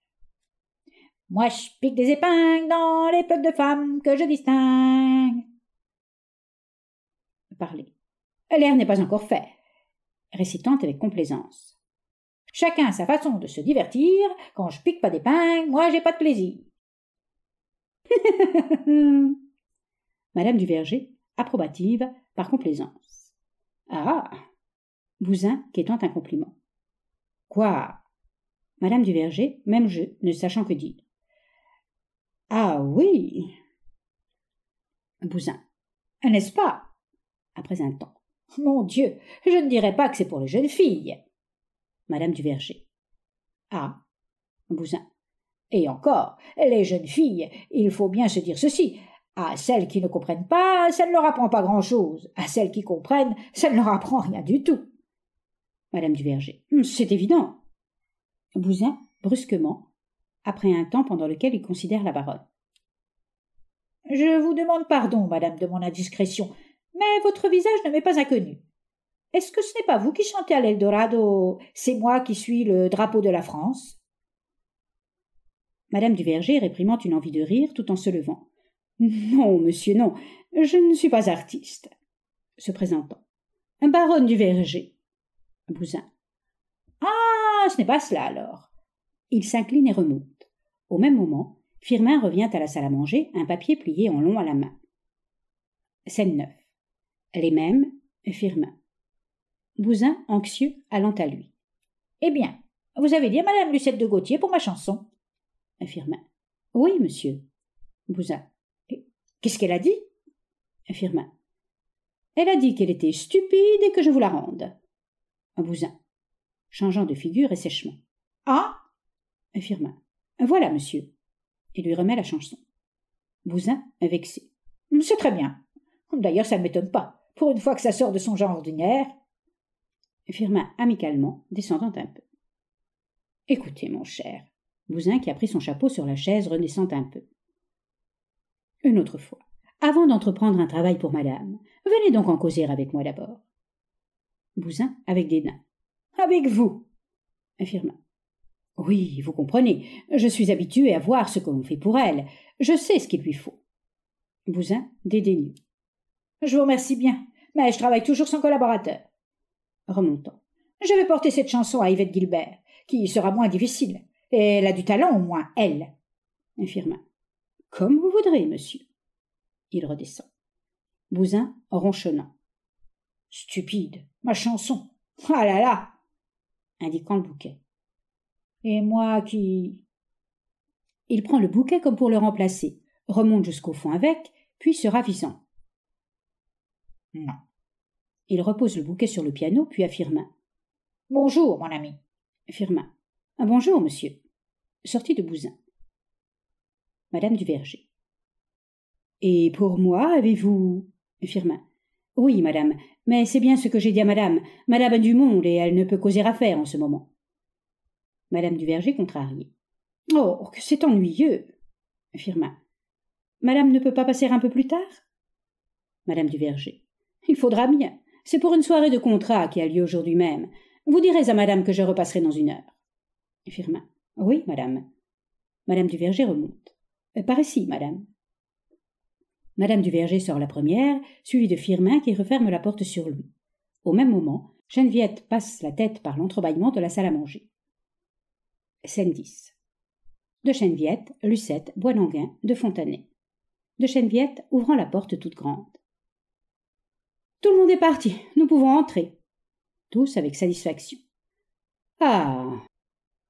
Moi, je pique des épingles dans les peuples de femmes que je distingue. Parler. L'air n'est pas encore fait. Récitant avec complaisance. Chacun a sa façon de se divertir. Quand je pique pas d'épingles, moi j'ai pas de plaisir. <laughs> Madame du Verger, approbative, par complaisance. Ah Bousin quêtant un compliment. Quoi? Madame du Verger, même jeu, ne sachant que dire. Ah oui Bousin. N'est-ce pas? Après un temps. Mon Dieu, je ne dirais pas que c'est pour les jeunes filles. Madame du Verger. Ah Bousin. Et encore, les jeunes filles, il faut bien se dire ceci, à celles qui ne comprennent pas, ça ne leur apprend pas grand-chose. À celles qui comprennent, ça ne leur apprend rien du tout. Madame du Verger. Hum, c'est évident. Bousin, brusquement, après un temps pendant lequel il considère la baronne. Je vous demande pardon, madame, de mon indiscrétion, mais votre visage ne m'est pas inconnu. Est-ce que ce n'est pas vous qui chantez à l'Eldorado? C'est moi qui suis le drapeau de la France Madame du Verger réprimant une envie de rire tout en se levant. Non, monsieur, non, je ne suis pas artiste. Se présentant. Baronne du Verger. Bousin. Ah, ce n'est pas cela alors. Il s'incline et remonte. Au même moment, Firmin revient à la salle à manger, un papier plié en long à la main. Scène 9. Les mêmes, Firmin. Bousin, anxieux, allant à lui. Eh bien, vous avez dit à madame Lucette de Gauthier pour ma chanson. Firmin. Oui, monsieur. Bousin. Qu'est-ce qu'elle a dit? Firmin. Elle a dit qu'elle était stupide et que je vous la rende. Bousin. Changeant de figure et sèchement. Ah Firmin. Voilà, monsieur et lui remet la chanson. Bousin vexé. C'est très bien. D'ailleurs, ça ne m'étonne pas. Pour une fois que ça sort de son genre ordinaire. Firmin amicalement, descendant un peu. Écoutez, mon cher. Bousin, qui a pris son chapeau sur la chaise, renaissant un peu. Une autre fois. Avant d'entreprendre un travail pour madame, venez donc en causer avec moi d'abord. Bousin, avec dédain. Avec vous. Firmin. Oui, vous comprenez, je suis habitué à voir ce que l'on fait pour elle. Je sais ce qu'il lui faut. Bousin, dédaigneux. Je vous remercie bien, mais je travaille toujours sans collaborateur. Remontant. Je vais porter cette chanson à Yvette Gilbert, qui sera moins difficile. Et elle a du talent au moins, elle. Infirmin. Comme vous voudrez, monsieur. Il redescend. Bousin, ronchonnant. Stupide, ma chanson. Ah là là indiquant le bouquet. Et moi qui. Il prend le bouquet comme pour le remplacer, remonte jusqu'au fond avec, puis se ravisant. Non. Il repose le bouquet sur le piano, puis affirma. Bonjour, mon ami. Firmin. Ah, bonjour, monsieur. Sorti de Bousin. Madame du Verger. Et pour moi, avez-vous? Firmin. Oui, madame, mais c'est bien ce que j'ai dit à madame. Madame a du monde et elle ne peut causer affaire en ce moment. Madame du Verger contrariée. Oh, que c'est ennuyeux. Firmin. Madame ne peut pas passer un peu plus tard? Madame du Verger. Il faudra bien. C'est pour une soirée de contrat qui a lieu aujourd'hui même. Vous direz à madame que je repasserai dans une heure. Firmin. Oui, madame. Madame du Verger remonte. Par ici, madame. Madame du Verger sort la première, suivie de Firmin qui referme la porte sur lui. Au même moment, Geneviève passe la tête par l'entrebâillement de la salle à manger. Scène 10. De Cheneviette, Lucette, Boisdanguin, de Fontanet. De Cheneviette ouvrant la porte toute grande. Tout le monde est parti, nous pouvons entrer. Tous avec satisfaction. Ah.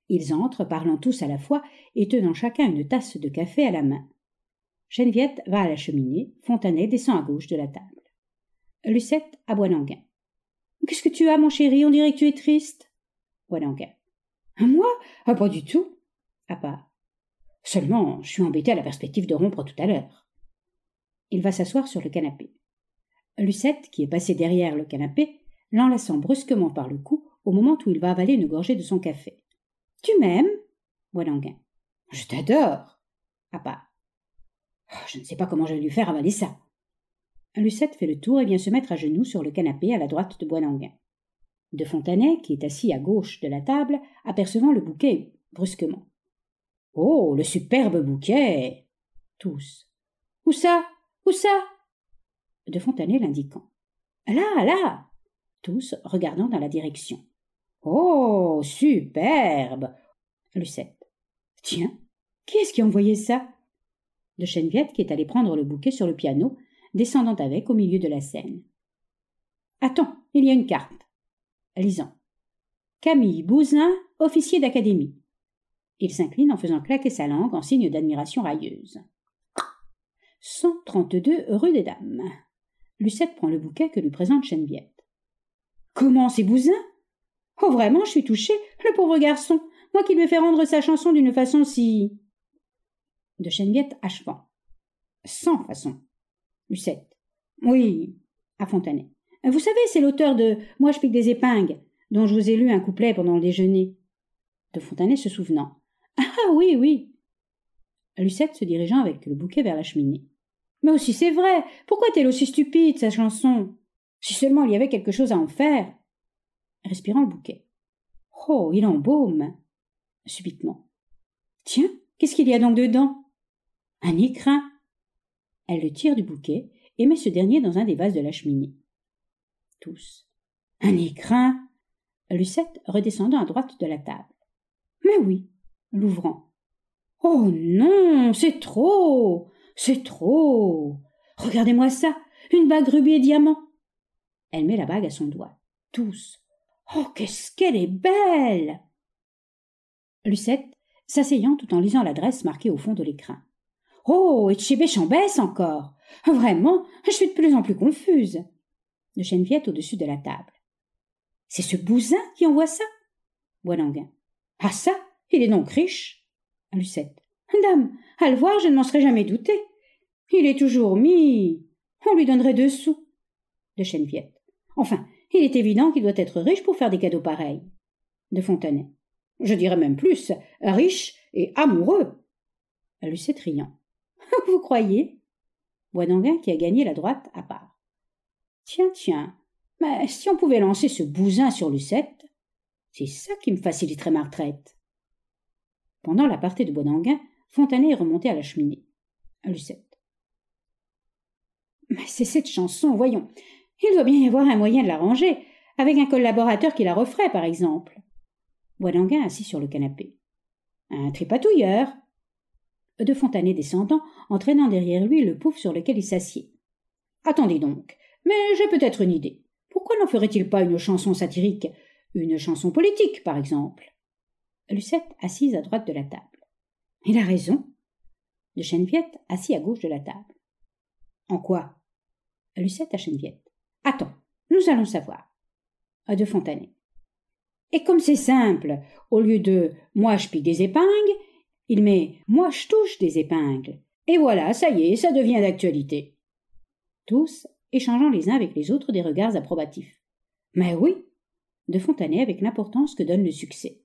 Ils entrent, parlant tous à la fois et tenant chacun une tasse de café à la main. Geneviève va à la cheminée, Fontanet descend à gauche de la table. Lucette à Boisdanguin. Qu'est-ce que tu as, mon chéri? On dirait que tu es triste. Boisdanguin. Moi ah, Pas du tout. À part. Seulement, je suis embêté à la perspective de rompre tout à l'heure. Il va s'asseoir sur le canapé. Lucette, qui est passée derrière le canapé, l'enlaçant brusquement par le cou au moment où il va avaler une gorgée de son café. Tu m'aimes? Boilanguin. Je t'adore. À part. Ah, je ne sais pas comment je vais lui faire avaler ça. Lucette fait le tour et vient se mettre à genoux sur le canapé à la droite de Boilanguin de Fontanet, qui est assis à gauche de la table, apercevant le bouquet brusquement. Oh, le superbe bouquet Tous. Où ça? Où ça? De Fontanet l'indiquant. Là, là Tous regardant dans la direction. Oh, superbe Lucette. Tiens, qui est-ce qui a envoyé ça? De Cheneviette, qui est allé prendre le bouquet sur le piano, descendant avec au milieu de la scène. Attends, il y a une carte lisant. Camille Bousin, officier d'académie. Il s'incline en faisant claquer sa langue en signe d'admiration railleuse. 132 rue des Dames. Lucette prend le bouquet que lui présente Geneviève. Comment, c'est Bousin Oh, vraiment, je suis touchée, le pauvre garçon, moi qui lui ai fait rendre sa chanson d'une façon si. De Geneviève achevant. Sans façon. Lucette. Oui, à Fontanet. Vous savez, c'est l'auteur de Moi je pique des épingles, dont je vous ai lu un couplet pendant le déjeuner. De Fontanet se souvenant. Ah oui, oui. Lucette se dirigeant avec le bouquet vers la cheminée. Mais aussi c'est vrai. Pourquoi est-elle aussi stupide, sa chanson? Si seulement il y avait quelque chose à en faire. Respirant le bouquet. Oh, il embaume. Subitement. Tiens, qu'est-ce qu'il y a donc dedans? Un écrin. Elle le tire du bouquet et met ce dernier dans un des vases de la cheminée. Tous. Un écrin. Lucette redescendant à droite de la table. Mais oui, l'ouvrant. Oh non, c'est trop. C'est trop. Regardez-moi ça. Une bague rubis et diamant. Elle met la bague à son doigt. Tous. Oh, qu'est-ce qu'elle est belle. Lucette, s'asseyant tout en lisant l'adresse marquée au fond de l'écrin. Oh, et chez Béchambès encore. Vraiment, je suis de plus en plus confuse. De Cheneviette au-dessus de la table. C'est ce bousin qui envoie ça? Boilanguin. Ah ça Il est donc riche Lucette. Dame, à le voir, je ne m'en serais jamais douté. Il est toujours mis. On lui donnerait deux sous. De Cheneviette. Enfin, il est évident qu'il doit être riche pour faire des cadeaux pareils. De Fontenay. Je dirais même plus, riche et amoureux. Lucette riant. <laughs> Vous croyez? Boisdanguin qui a gagné la droite à part. Tiens, tiens, mais si on pouvait lancer ce bousin sur Lucette, c'est ça qui me faciliterait ma retraite. Pendant la partie de Boisdanguin, Fontanet est remonté à la cheminée. Lucette. Mais c'est cette chanson, voyons. Il doit bien y avoir un moyen de l'arranger, avec un collaborateur qui la referait, par exemple. Boisdanguin assis sur le canapé. Un tripatouilleur. De Fontanet descendant, entraînant derrière lui le pouf sur lequel il s'assied. Attendez donc, mais j'ai peut-être une idée. Pourquoi n'en ferait-il pas une chanson satirique? Une chanson politique, par exemple Lucette assise à droite de la table. Il a raison. De Cheneviette, assis à gauche de la table. En quoi? Lucette à Cheneviette. Attends, nous allons savoir. À de Fontanet. Et comme c'est simple, au lieu de moi je pique des épingles, il met moi je touche des épingles. Et voilà, ça y est, ça devient d'actualité. Tous échangeant les uns avec les autres des regards approbatifs. Mais oui, de Fontanet avec l'importance que donne le succès.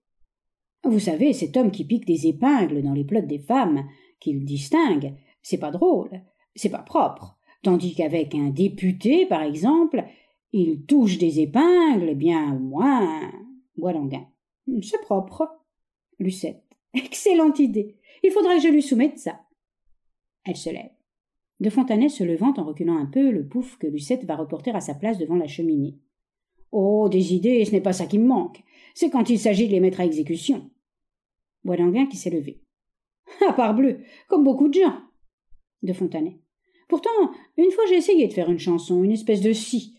Vous savez, cet homme qui pique des épingles dans les plottes des femmes, qu'il distingue, c'est pas drôle, c'est pas propre. Tandis qu'avec un député, par exemple, il touche des épingles, eh bien moins. Boilanguin. C'est propre. Lucette. <laughs> Excellente idée. Il faudra que je lui soumette ça. Elle se lève. De Fontanet se levant en reculant un peu le pouf que Lucette va reporter à sa place devant la cheminée. Oh, des idées, ce n'est pas ça qui me manque c'est quand il s'agit de les mettre à exécution. Boidanguin qui s'est levé. <laughs> Ah, parbleu, comme beaucoup de gens. De Fontanet. Pourtant, une fois j'ai essayé de faire une chanson, une espèce de si.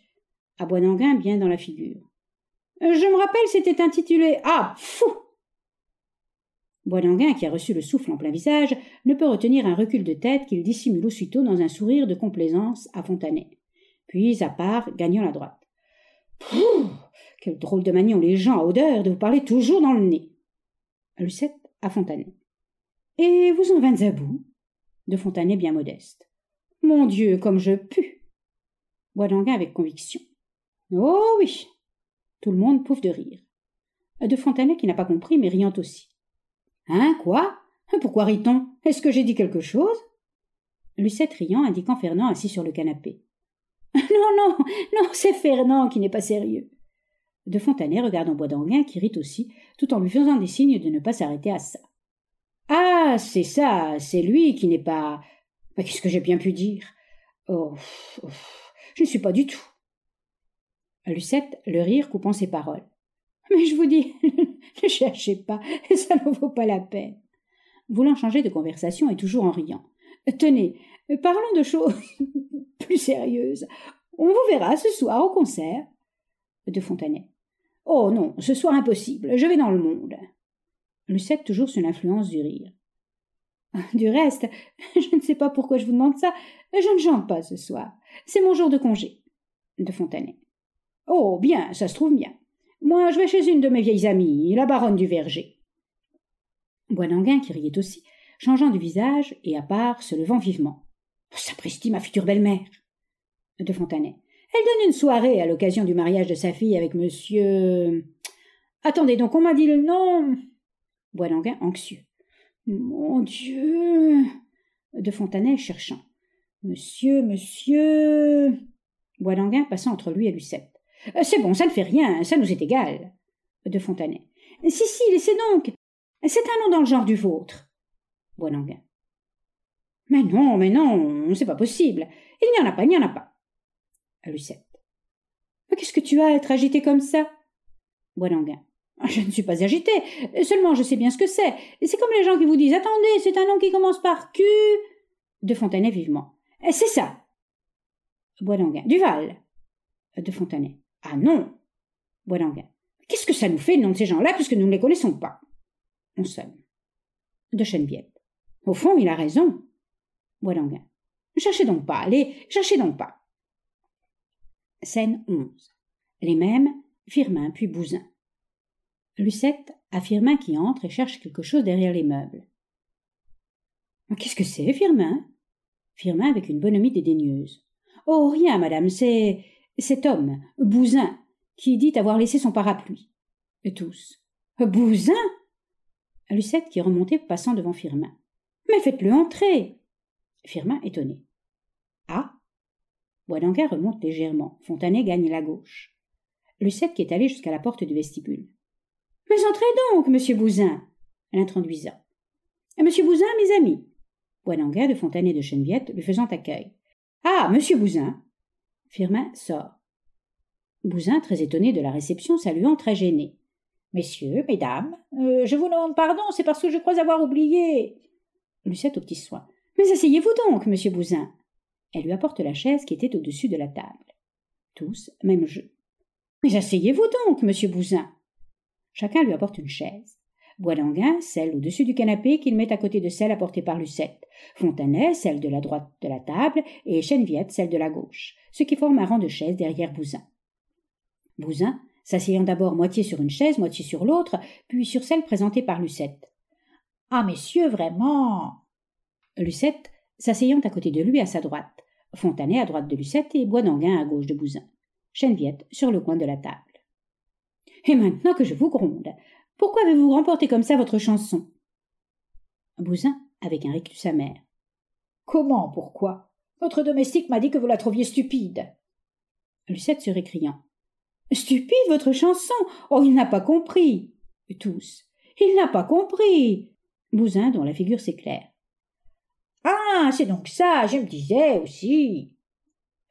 À Boidanguin bien dans la figure. Je me rappelle, c'était intitulé Ah, fou Boidanguin, qui a reçu le souffle en plein visage, ne peut retenir un recul de tête qu'il dissimule aussitôt dans un sourire de complaisance à Fontanet. Puis, à part, gagnant la droite. Quel drôle de manie ont les gens à odeur de vous parler toujours dans le nez. Lucette à Fontanet. Et vous en vîntes à bout De Fontanet bien modeste. Mon Dieu, comme je pue Boisdanguin avec conviction. Oh oui Tout le monde pouffe de rire. De Fontanet qui n'a pas compris, mais riant aussi. Hein, quoi? Pourquoi rit-on? Est-ce que j'ai dit quelque chose? Lucette riant, indiquant Fernand assis sur le canapé. <laughs> Non, non, non, c'est Fernand qui n'est pas sérieux de Fontanet regardant Boisdanguin qui rit aussi, tout en lui faisant des signes de ne pas s'arrêter à ça. Ah, c'est ça, c'est lui qui n'est pas. Qu'est-ce que j'ai bien pu dire? Oh, oh, je ne suis pas du tout. Lucette, le rire coupant ses paroles. Mais je vous dis, <laughs> ne cherchez pas, <laughs> ça ne vaut pas la peine. Voulant changer de conversation et toujours en riant. Tenez, parlons de choses <laughs> plus sérieuses. On vous verra ce soir au concert. De Fontanet. Oh non, ce soir impossible, je vais dans le monde. Lucette, toujours sous l'influence du rire. Du reste, <laughs> je ne sais pas pourquoi je vous demande ça, je ne chante pas ce soir. C'est mon jour de congé. De Fontanet. Oh, bien, ça se trouve bien. Moi, je vais chez une de mes vieilles amies, la baronne du Verger. Qui riait aussi, changeant de visage et à part, se levant vivement. Sapristi, ma future belle-mère. De Fontanet. Elle donne une soirée à l'occasion du mariage de sa fille avec monsieur. Attendez donc, on m'a dit le nom. Boilanguin anxieux. Mon Dieu. De Fontanet cherchant. Monsieur, monsieur. Boidanguin passant entre lui et Lucette. Euh, c'est bon, ça ne fait rien, ça nous est égal. De Fontanet. Si, si, laissez donc. C'est un nom dans le genre du vôtre. Boidanguin. Mais non, mais non, c'est pas possible. Il n'y en a pas, il n'y en a pas. Lucette. Qu'est-ce que tu as à être agité comme ça? Boidanguin. Je ne suis pas agité, seulement je sais bien ce que c'est. C'est comme les gens qui vous disent Attendez, c'est un nom qui commence par Q. De Fontanet vivement. C'est ça. Boidanguin. Duval. De Fontanet. Ah non. Boidanguin. Qu'est-ce que ça nous fait le nom de ces gens-là puisque nous ne les connaissons pas? On sonne. De Chenevière. Au fond, il a raison. Boidanguin. Cherchez donc pas, allez, cherchez donc pas. Scène 11. Les mêmes, Firmin puis Bouzin. Lucette a Firmin qui entre et cherche quelque chose derrière les meubles. Qu'est-ce que c'est, Firmin? Firmin avec une bonhomie dédaigneuse. Oh, rien, madame, c'est cet homme, Bouzin, qui dit avoir laissé son parapluie. Et tous. Bouzin? Lucette qui remontait passant devant Firmin. Mais faites-le entrer Firmin étonné. Ah Boisdanguin remonte légèrement. Fontanet gagne la gauche. Lucette qui est allée jusqu'à la porte du vestibule. Mais entrez donc, monsieur Bouzin l'introduisant. Monsieur Bouzin, mes amis. Boisdanguin de Fontanet de Cheneviette lui faisant accueil. Ah, monsieur Bouzin Firmin sort. Bouzin, très étonné de la réception, saluant très gêné. Messieurs, mesdames, euh, je vous demande pardon, c'est parce que je crois avoir oublié. Lucette au petit soin. Mais asseyez-vous donc, monsieur Bouzin. Elle lui apporte la chaise qui était au-dessus de la table. Tous, même jeu. Mais asseyez-vous donc, monsieur Bouzin. Chacun lui apporte une chaise. Boisdanguin, celle au-dessus du canapé qu'il met à côté de celle apportée par Lucette. Fontanet, celle de la droite de la table, et Cheneviette, celle de la gauche, ce qui forme un rang de chaises derrière Bouzin. Bouzin, s'asseyant d'abord moitié sur une chaise, moitié sur l'autre, puis sur celle présentée par Lucette. Ah, messieurs, vraiment. Lucette, s'asseyant à côté de lui à sa droite. Fontanet à droite de Lucette et Boisdanguin à gauche de Bouzin. Cheneviette sur le coin de la table. Et maintenant que je vous gronde, pourquoi avez-vous remporté comme ça votre chanson? Bouzin, avec un rictus amer. Comment, pourquoi? Votre domestique m'a dit que vous la trouviez stupide. Lucette se récriant. Stupide, votre chanson Oh, il n'a pas compris Tous. Il n'a pas compris Bouzin, dont la figure s'éclaire. Ah, c'est donc ça, je me disais aussi.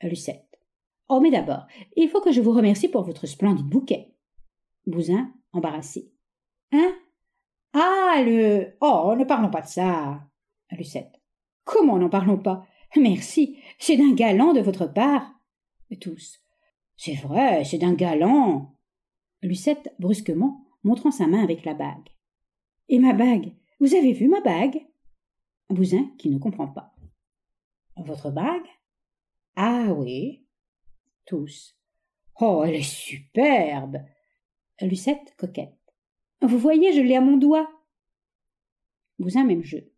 Lucette. Oh, mais d'abord, il faut que je vous remercie pour votre splendide bouquet. Bouzin, embarrassé. Hein? Ah, le. Oh, ne parlons pas de ça. Lucette. Comment n'en parlons pas? Merci, c'est d'un galant de votre part. Tous. C'est vrai, c'est d'un galant. Lucette, brusquement, montrant sa main avec la bague. Et ma bague? Vous avez vu ma bague? Bouzin, qui ne comprend pas. Votre bague? Ah oui. Tous. Oh, elle est superbe. Lucette, coquette. Vous voyez, je l'ai à mon doigt. Bouzin, même jeu.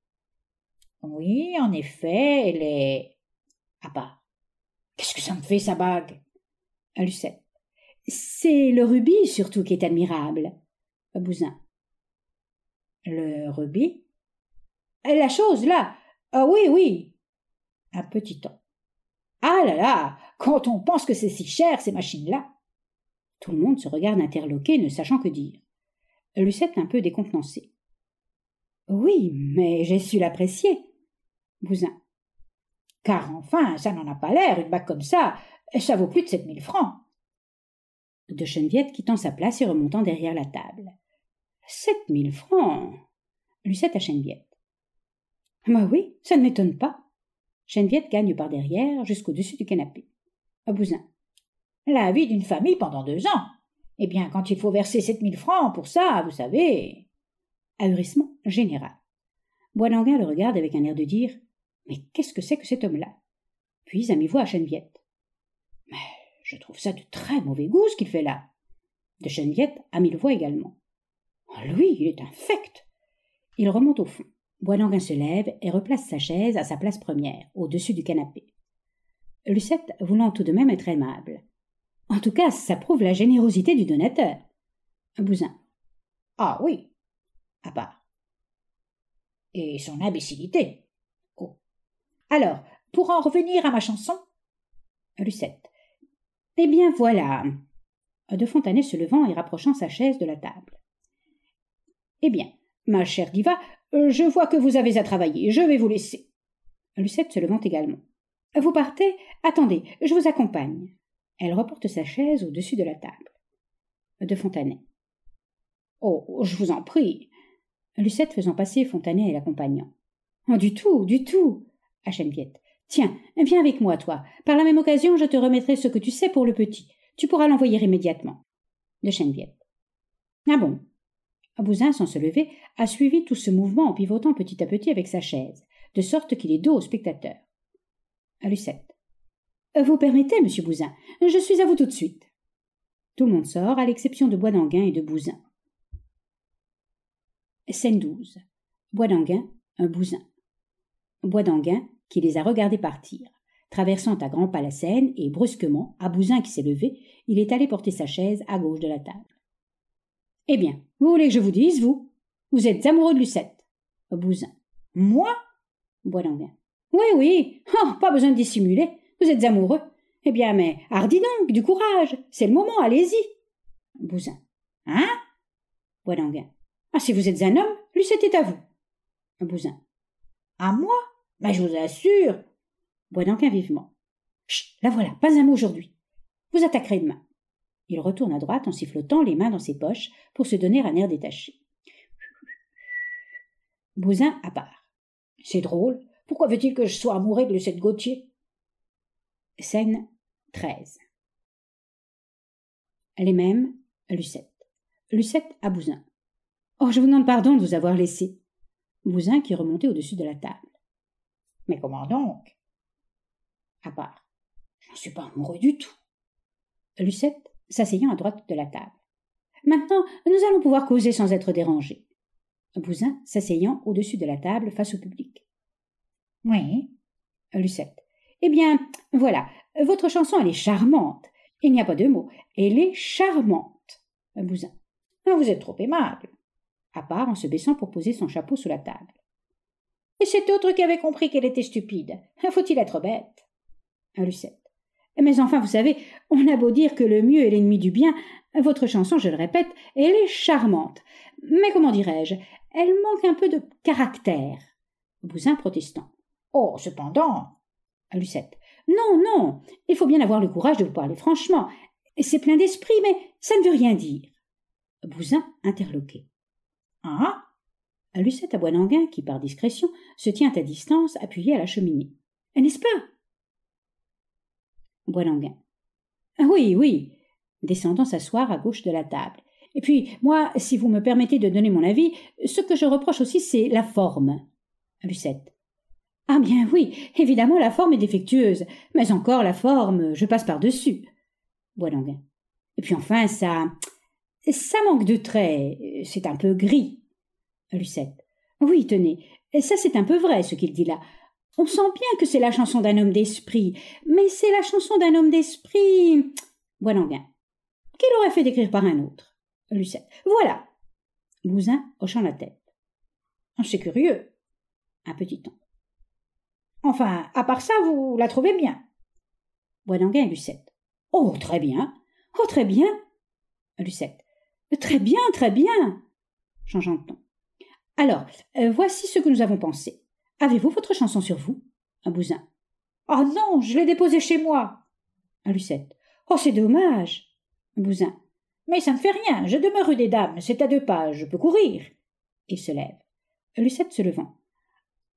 Oui, en effet, elle est. À part. Qu'est-ce que ça me fait, sa bague? Lucette. C'est le rubis surtout qui est admirable. Bouzin. Le rubis La chose là. Ah oui, oui. Un petit temps. Ah là là. Quand on pense que c'est si cher, ces machines-là. Tout le monde se regarde interloqué, ne sachant que dire. Lucette un peu décontenancée. Oui, mais j'ai su l'apprécier. Bouzin. Car enfin, ça n'en a pas l'air, une bague comme ça. Ça vaut plus de sept mille francs. De Cheneviette quittant sa place et remontant derrière la table. Sept mille francs. Lucette à Cheneviette. Bah oui, ça ne m'étonne pas. Cheneviette gagne par derrière jusqu'au-dessus du canapé. À Bouzin. La vie d'une famille pendant deux ans. Eh bien, quand il faut verser sept mille francs pour ça, vous savez. Ahurissement général. Boilanguin le regarde avec un air de dire Mais qu'est-ce que c'est que cet homme-là? Puis à mi-voix à Cheneviette. Mais je trouve ça de très mauvais goût ce qu'il fait là. De Cheneviette à mille voix également. Lui, il est infect. Il remonte au fond. Boilanguin se lève et replace sa chaise à sa place première, au-dessus du canapé. Lucette voulant tout de même être aimable. En tout cas, ça prouve la générosité du donateur. Bouzin. Ah oui. À part. Et son imbécilité. Oh. Alors, pour en revenir à ma chanson. Lucette. Eh bien voilà. De Fontanet se levant et rapprochant sa chaise de la table. Eh bien, ma chère Diva, je vois que vous avez à travailler. Je vais vous laisser. Lucette se levant également. Vous partez? Attendez, je vous accompagne. Elle reporte sa chaise au-dessus de la table. De Fontanet. Oh, je vous en prie. Lucette faisant passer Fontanet et l'accompagnant. Oh, du tout, du tout. À Geneviève. Tiens, viens avec moi, toi. Par la même occasion, je te remettrai ce que tu sais pour le petit. Tu pourras l'envoyer immédiatement. De Geneviève. Ah bon? Bousin, sans se lever, a suivi tout ce mouvement en pivotant petit à petit avec sa chaise, de sorte qu'il est dos au spectateur. À Lucette. Vous permettez, monsieur Bousin, je suis à vous tout de suite. Tout le monde sort, à l'exception de Bois d'Anguin et de Bousin. Scène 12. Bois d'Anguin, un Bousin. Bois d'Anguin, qui les a regardés partir. Traversant à grands pas la scène, et brusquement, à Bousin qui s'est levé, il est allé porter sa chaise à gauche de la table. Eh bien, vous voulez que je vous dise, vous? Vous êtes amoureux de Lucette? Bousin. Moi? Bois d'Anguin. Oui, oui. Oh, pas besoin de dissimuler. Vous êtes amoureux. Eh bien, mais hardi donc, du courage. C'est le moment, allez-y. Bousin. Hein? Bois d'Anguin. Ah, si vous êtes un homme, Lucette est à vous. Bousin. À moi? Mais je vous assure. Bois d'Anguin vivement. Chut, la voilà, pas un mot aujourd'hui. Vous attaquerez demain. Il retourne à droite en sifflotant les mains dans ses poches pour se donner un air détaché. Bousin à part. C'est drôle. Pourquoi veut-il que je sois amoureux de Lucette Gauthier? Scène 13. Les mêmes, Lucette. Lucette à Bousin. Oh, je vous demande pardon de vous avoir laissé. Bousin qui remontait au-dessus de la table. Mais comment donc? À part. Je ne suis pas amoureux du tout. Lucette s'asseyant à droite de la table. Maintenant, nous allons pouvoir causer sans être dérangés. Bousin s'asseyant au-dessus de la table face au public. Oui. Lucette. Eh bien, voilà. Votre chanson, elle est charmante. Il n'y a pas de mots. Elle est charmante. Bousin. Vous êtes trop aimable. À part en se baissant pour poser son chapeau sous la table. Et cet autre qui avait compris qu'elle était stupide. Faut-il être bête? Lucette. Mais enfin, vous savez, on a beau dire que le mieux est l'ennemi du bien, votre chanson, je le répète, elle est charmante. Mais comment dirais-je Elle manque un peu de caractère. Bousin protestant. Oh, cependant. Lucette. Non, non. Il faut bien avoir le courage de vous parler franchement. C'est plein d'esprit, mais ça ne veut rien dire. Bousin interloqué. Ah? Lucette à Boisdanguin, qui par discrétion se tient à distance, appuyée à la cheminée. N'est-ce pas? Boilanguin. Ah oui, oui. Descendant s'asseoir à gauche de la table. Et puis, moi, si vous me permettez de donner mon avis, ce que je reproche aussi, c'est la forme. Lucette. Ah bien oui, évidemment, la forme est défectueuse, mais encore la forme, je passe par-dessus. Boilanguin. Et puis enfin, ça. ça manque de traits, c'est un peu gris. Lucette. Oui, tenez, ça c'est un peu vrai ce qu'il dit là. On sent bien que c'est la chanson d'un homme d'esprit, mais c'est la chanson d'un homme d'esprit. Boilanguin. Qu'il aurait fait d'écrire par un autre Lucette. Voilà. Bousin hochant la tête. C'est curieux. Un petit temps. Enfin, à part ça, vous la trouvez bien. Boilanguin et Lucette. Oh, très bien. Oh, très bien. Lucette. Très bien, très bien. Changeant de ton. Alors, euh, voici ce que nous avons pensé. Avez-vous votre chanson sur vous? Un bousin. Oh non, je l'ai déposée chez moi. Un Lucette. Oh, c'est dommage. Un bousin. Mais ça ne fait rien, je demeure rue des Dames, c'est à deux pas, je peux courir. Il se lève. Lucette se levant.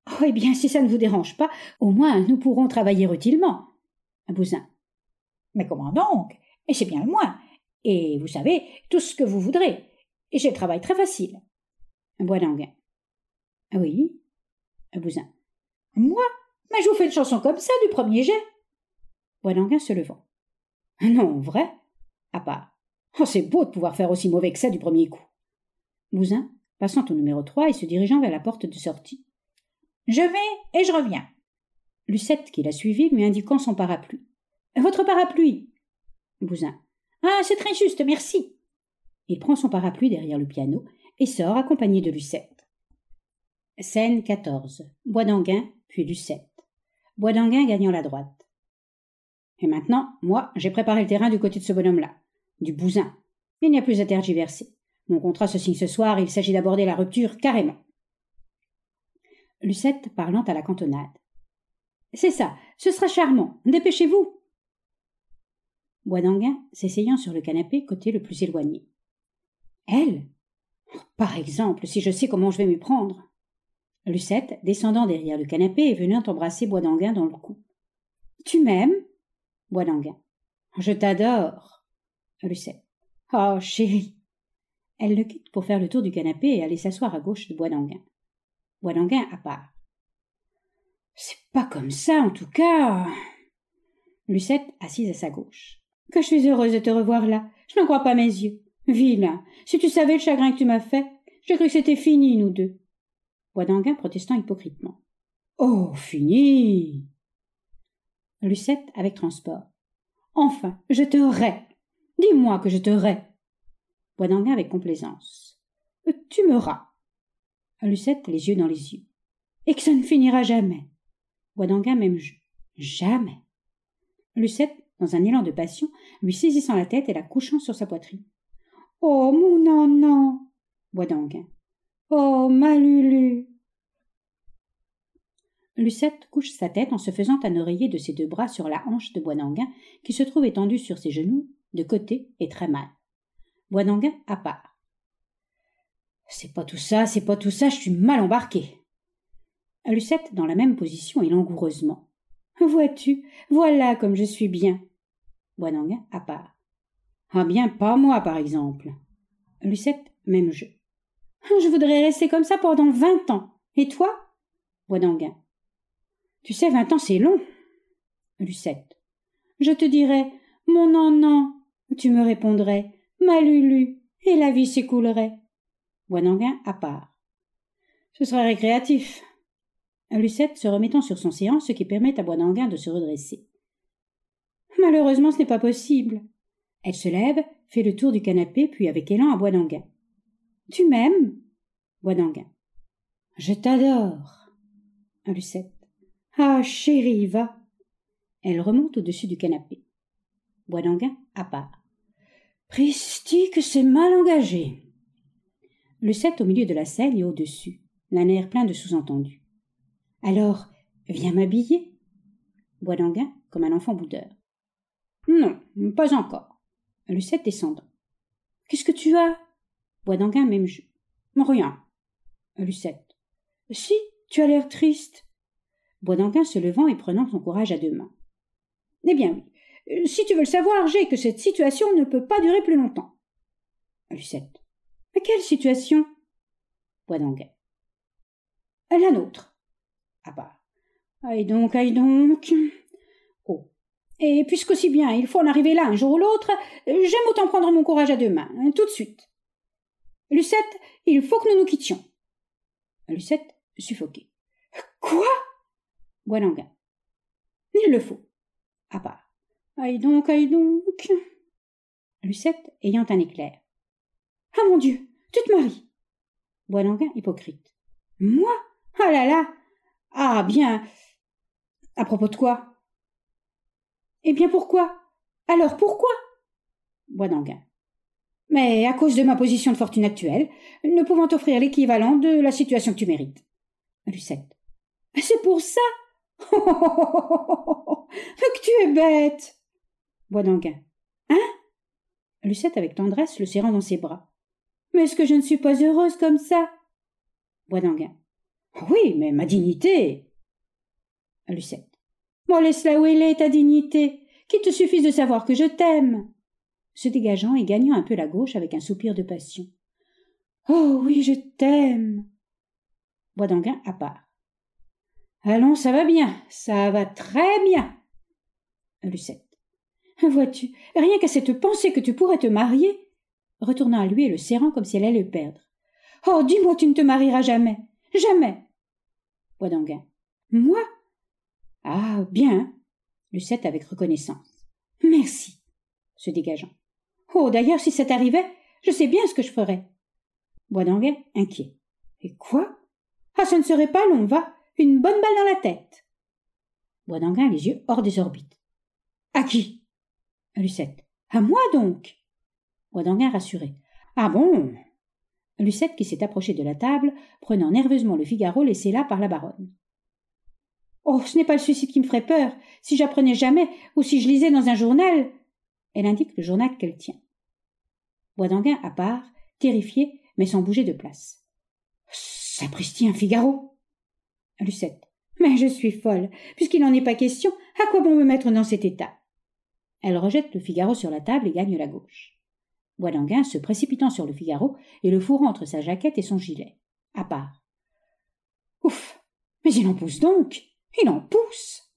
Oh, eh bien, si ça ne vous dérange pas, au moins nous pourrons travailler utilement. Un bousin. Mais comment donc? Et c'est bien le moins. Et vous savez, tout ce que vous voudrez. Et j'ai le travail très facile. Un bois d'anguin. Oui, un bousin. Moi Mais je vous fais une chanson comme ça du premier jet. Boidanguin se levant. Non, vrai À part. Oh, c'est beau de pouvoir faire aussi mauvais que ça du premier coup. Bousin, passant au numéro 3 et se dirigeant vers la porte de sortie. Je vais et je reviens. Lucette, qui l'a suivi, lui indiquant son parapluie. Votre parapluie? Bousin. Ah, c'est très juste, merci. Il prend son parapluie derrière le piano et sort accompagné de Lucette. Scène 14. Bois d'Anguin, puis Lucette. Bois d'Anguin gagnant la droite. Et maintenant, moi, j'ai préparé le terrain du côté de ce bonhomme-là. Du bousin. Il n'y a plus à tergiverser. Mon contrat se signe ce soir, il s'agit d'aborder la rupture carrément. Lucette parlant à la cantonade. C'est ça, ce sera charmant. Dépêchez-vous. Bois d'Anguin s'essayant sur le canapé côté le plus éloigné. Elle? Par exemple, si je sais comment je vais m'y prendre. Lucette, descendant derrière le canapé et venant embrasser Bois d'Anguin dans le cou. Tu m'aimes? Bois d'Anguin. Je t'adore. Lucette. Oh, chérie. Elle le quitte pour faire le tour du canapé et aller s'asseoir à gauche de Bois d'Anguin. Bois d'Anguin à part. C'est pas comme ça, en tout cas. Lucette, assise à sa gauche. Que je suis heureuse de te revoir là. Je n'en crois pas mes yeux. Vilain. Si tu savais le chagrin que tu m'as fait, j'ai cru que c'était fini, nous deux. Bois d'Anguin protestant hypocritement. Oh, fini. Lucette avec transport. Enfin, je te hais. Dis-moi que je te hais. Bois d'Anguin avec complaisance. Tu me ras. Lucette les yeux dans les yeux. Et que ça ne finira jamais. Bois d'Anguin même jeu. Jamais. Lucette, dans un élan de passion, lui saisissant la tête et la couchant sur sa poitrine. Oh, mon non, Bois d'Anguin. Oh, ma Lulu. Lucette couche sa tête en se faisant un oreiller de ses deux bras sur la hanche de Bois d'Anguin, qui se trouve étendue sur ses genoux, de côté et très mal. Bois d'Anguin à part. C'est pas tout ça, c'est pas tout ça, je suis mal embarqué. Lucette dans la même position et langoureusement. Vois-tu, voilà comme je suis bien. Boisdanguin à part. Ah bien, pas moi, par exemple. Lucette, même jeu. Je voudrais rester comme ça pendant vingt ans. Et toi? Boisdanguin. Tu sais, vingt ans, c'est long. Lucette. Je te dirais, mon non, Tu me répondrais, ma Lulu, et la vie s'écoulerait. Boisdanguin à part. Ce serait récréatif. Lucette se remettant sur son séant, ce qui permet à Boisdanguin de se redresser. Malheureusement, ce n'est pas possible. Elle se lève, fait le tour du canapé, puis avec élan à. Tu m'aimes? Je t'adore. Ah, chérie, va. Elle remonte au-dessus du canapé. Boisdanguin à part. Pristi que c'est mal engagé. Lucette au milieu de la scène et au-dessus, d'un air plein de sous-entendus. Alors, viens m'habiller? Boisdanguin, comme un enfant boudeur. Non, pas encore. Lucette descendant. Qu'est-ce que tu as? Boisdanguin, même jeu. Rien. Lucette. Si, tu as l'air triste. Boisdanguin se levant et prenant son courage à deux mains. Eh bien oui. Si tu veux le savoir, j'ai que cette situation ne peut pas durer plus longtemps. Lucette. Mais quelle situation? Boisdanguin. La nôtre. Ah bah. Aïe donc, aïe donc. Oh. Et puisqu'aussi bien il faut en arriver là un jour ou l'autre, j'aime autant prendre mon courage à deux mains, hein, tout de suite. Lucette, il faut que nous nous quittions. Lucette, suffoquée. Quoi? Boilanguin. Il le faut. À part. Aïe donc, aïe donc. Lucette, ayant un éclair. Ah mon Dieu, tu te maries. Boilanguin, hypocrite. Moi? Ah là là ah bien. À propos de quoi? Eh bien pourquoi? Alors pourquoi? Mais à cause de ma position de fortune actuelle, ne pouvant t'offrir l'équivalent de la situation que tu mérites. Lucette. C'est pour ça <laughs> Que tu es bête Bois d'Anguin. Hein? Lucette avec tendresse le serrant dans ses bras. Mais est-ce que je ne suis pas heureuse comme ça? Bois d'Anguin. Oui, mais ma dignité. Lucette. Moi, laisse-la où elle est, ta dignité. Qu'il te suffise de savoir que je t'aime. Se dégageant et gagnant un peu la gauche avec un soupir de passion. Oh oui, je t'aime. Bois d'Anguin à part. Allons, ça va bien, ça va très bien. Lucette. Vois-tu, rien qu'à cette pensée que tu pourrais te marier, retournant à lui et le serrant comme si elle allait le perdre. Oh, dis-moi, tu ne te marieras jamais. Jamais. Bois d'Anguin. Moi Ah, bien. Lucette avec reconnaissance. Merci. Se dégageant. Oh, d'ailleurs, si ça t'arrivait, je sais bien ce que je ferais. Bois d'Anguin, inquiet. Et quoi? Ah, ce ne serait pas long, va. Une bonne balle dans la tête. Boisdanguin, les yeux hors des orbites. À qui? Lucette. À moi donc. Boisdanguin rassuré. Ah bon Lucette, qui s'est approchée de la table, prenant nerveusement le Figaro laissé là par la baronne. Oh, ce n'est pas le suicide qui me ferait peur. Si j'apprenais jamais, ou si je lisais dans un journal. Elle indique le journal qu'elle tient. Boisdanguin, à part, terrifié, mais sans bouger de place. Sapristi, un Figaro Lucette. Mais je suis folle. Puisqu'il n'en est pas question, à quoi bon me mettre dans cet état? Elle rejette le Figaro sur la table et gagne la gauche. Boisdanguin se précipitant sur le Figaro et le fourrant entre sa jaquette et son gilet. À part. Ouf Mais il en pousse donc Il en pousse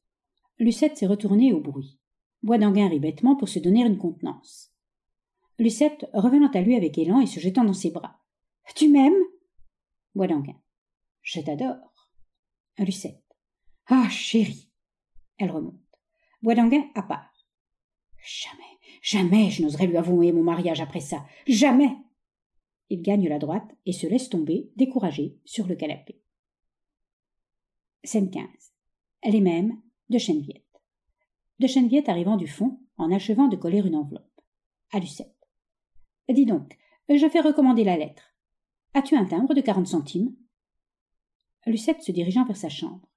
Lucette s'est retournée au bruit. Boisdanguin rit bêtement pour se donner une contenance. Lucette revenant à lui avec élan et se jetant dans ses bras. Tu m'aimes? Boisdanguin. Je t'adore. Lucette. Ah, chérie. Elle remonte. Boisdanguin à part. Jamais, jamais je n'oserais lui avouer mon mariage après ça. Jamais. Il gagne la droite et se laisse tomber, découragé, sur le canapé. Scène 15. Les mêmes de Cheneviette. De Cheneviette arrivant du fond, en achevant de coller une enveloppe. À Lucette. Dis donc, je fais recommander la lettre. As-tu un timbre de quarante centimes? Lucette se dirigeant vers sa chambre.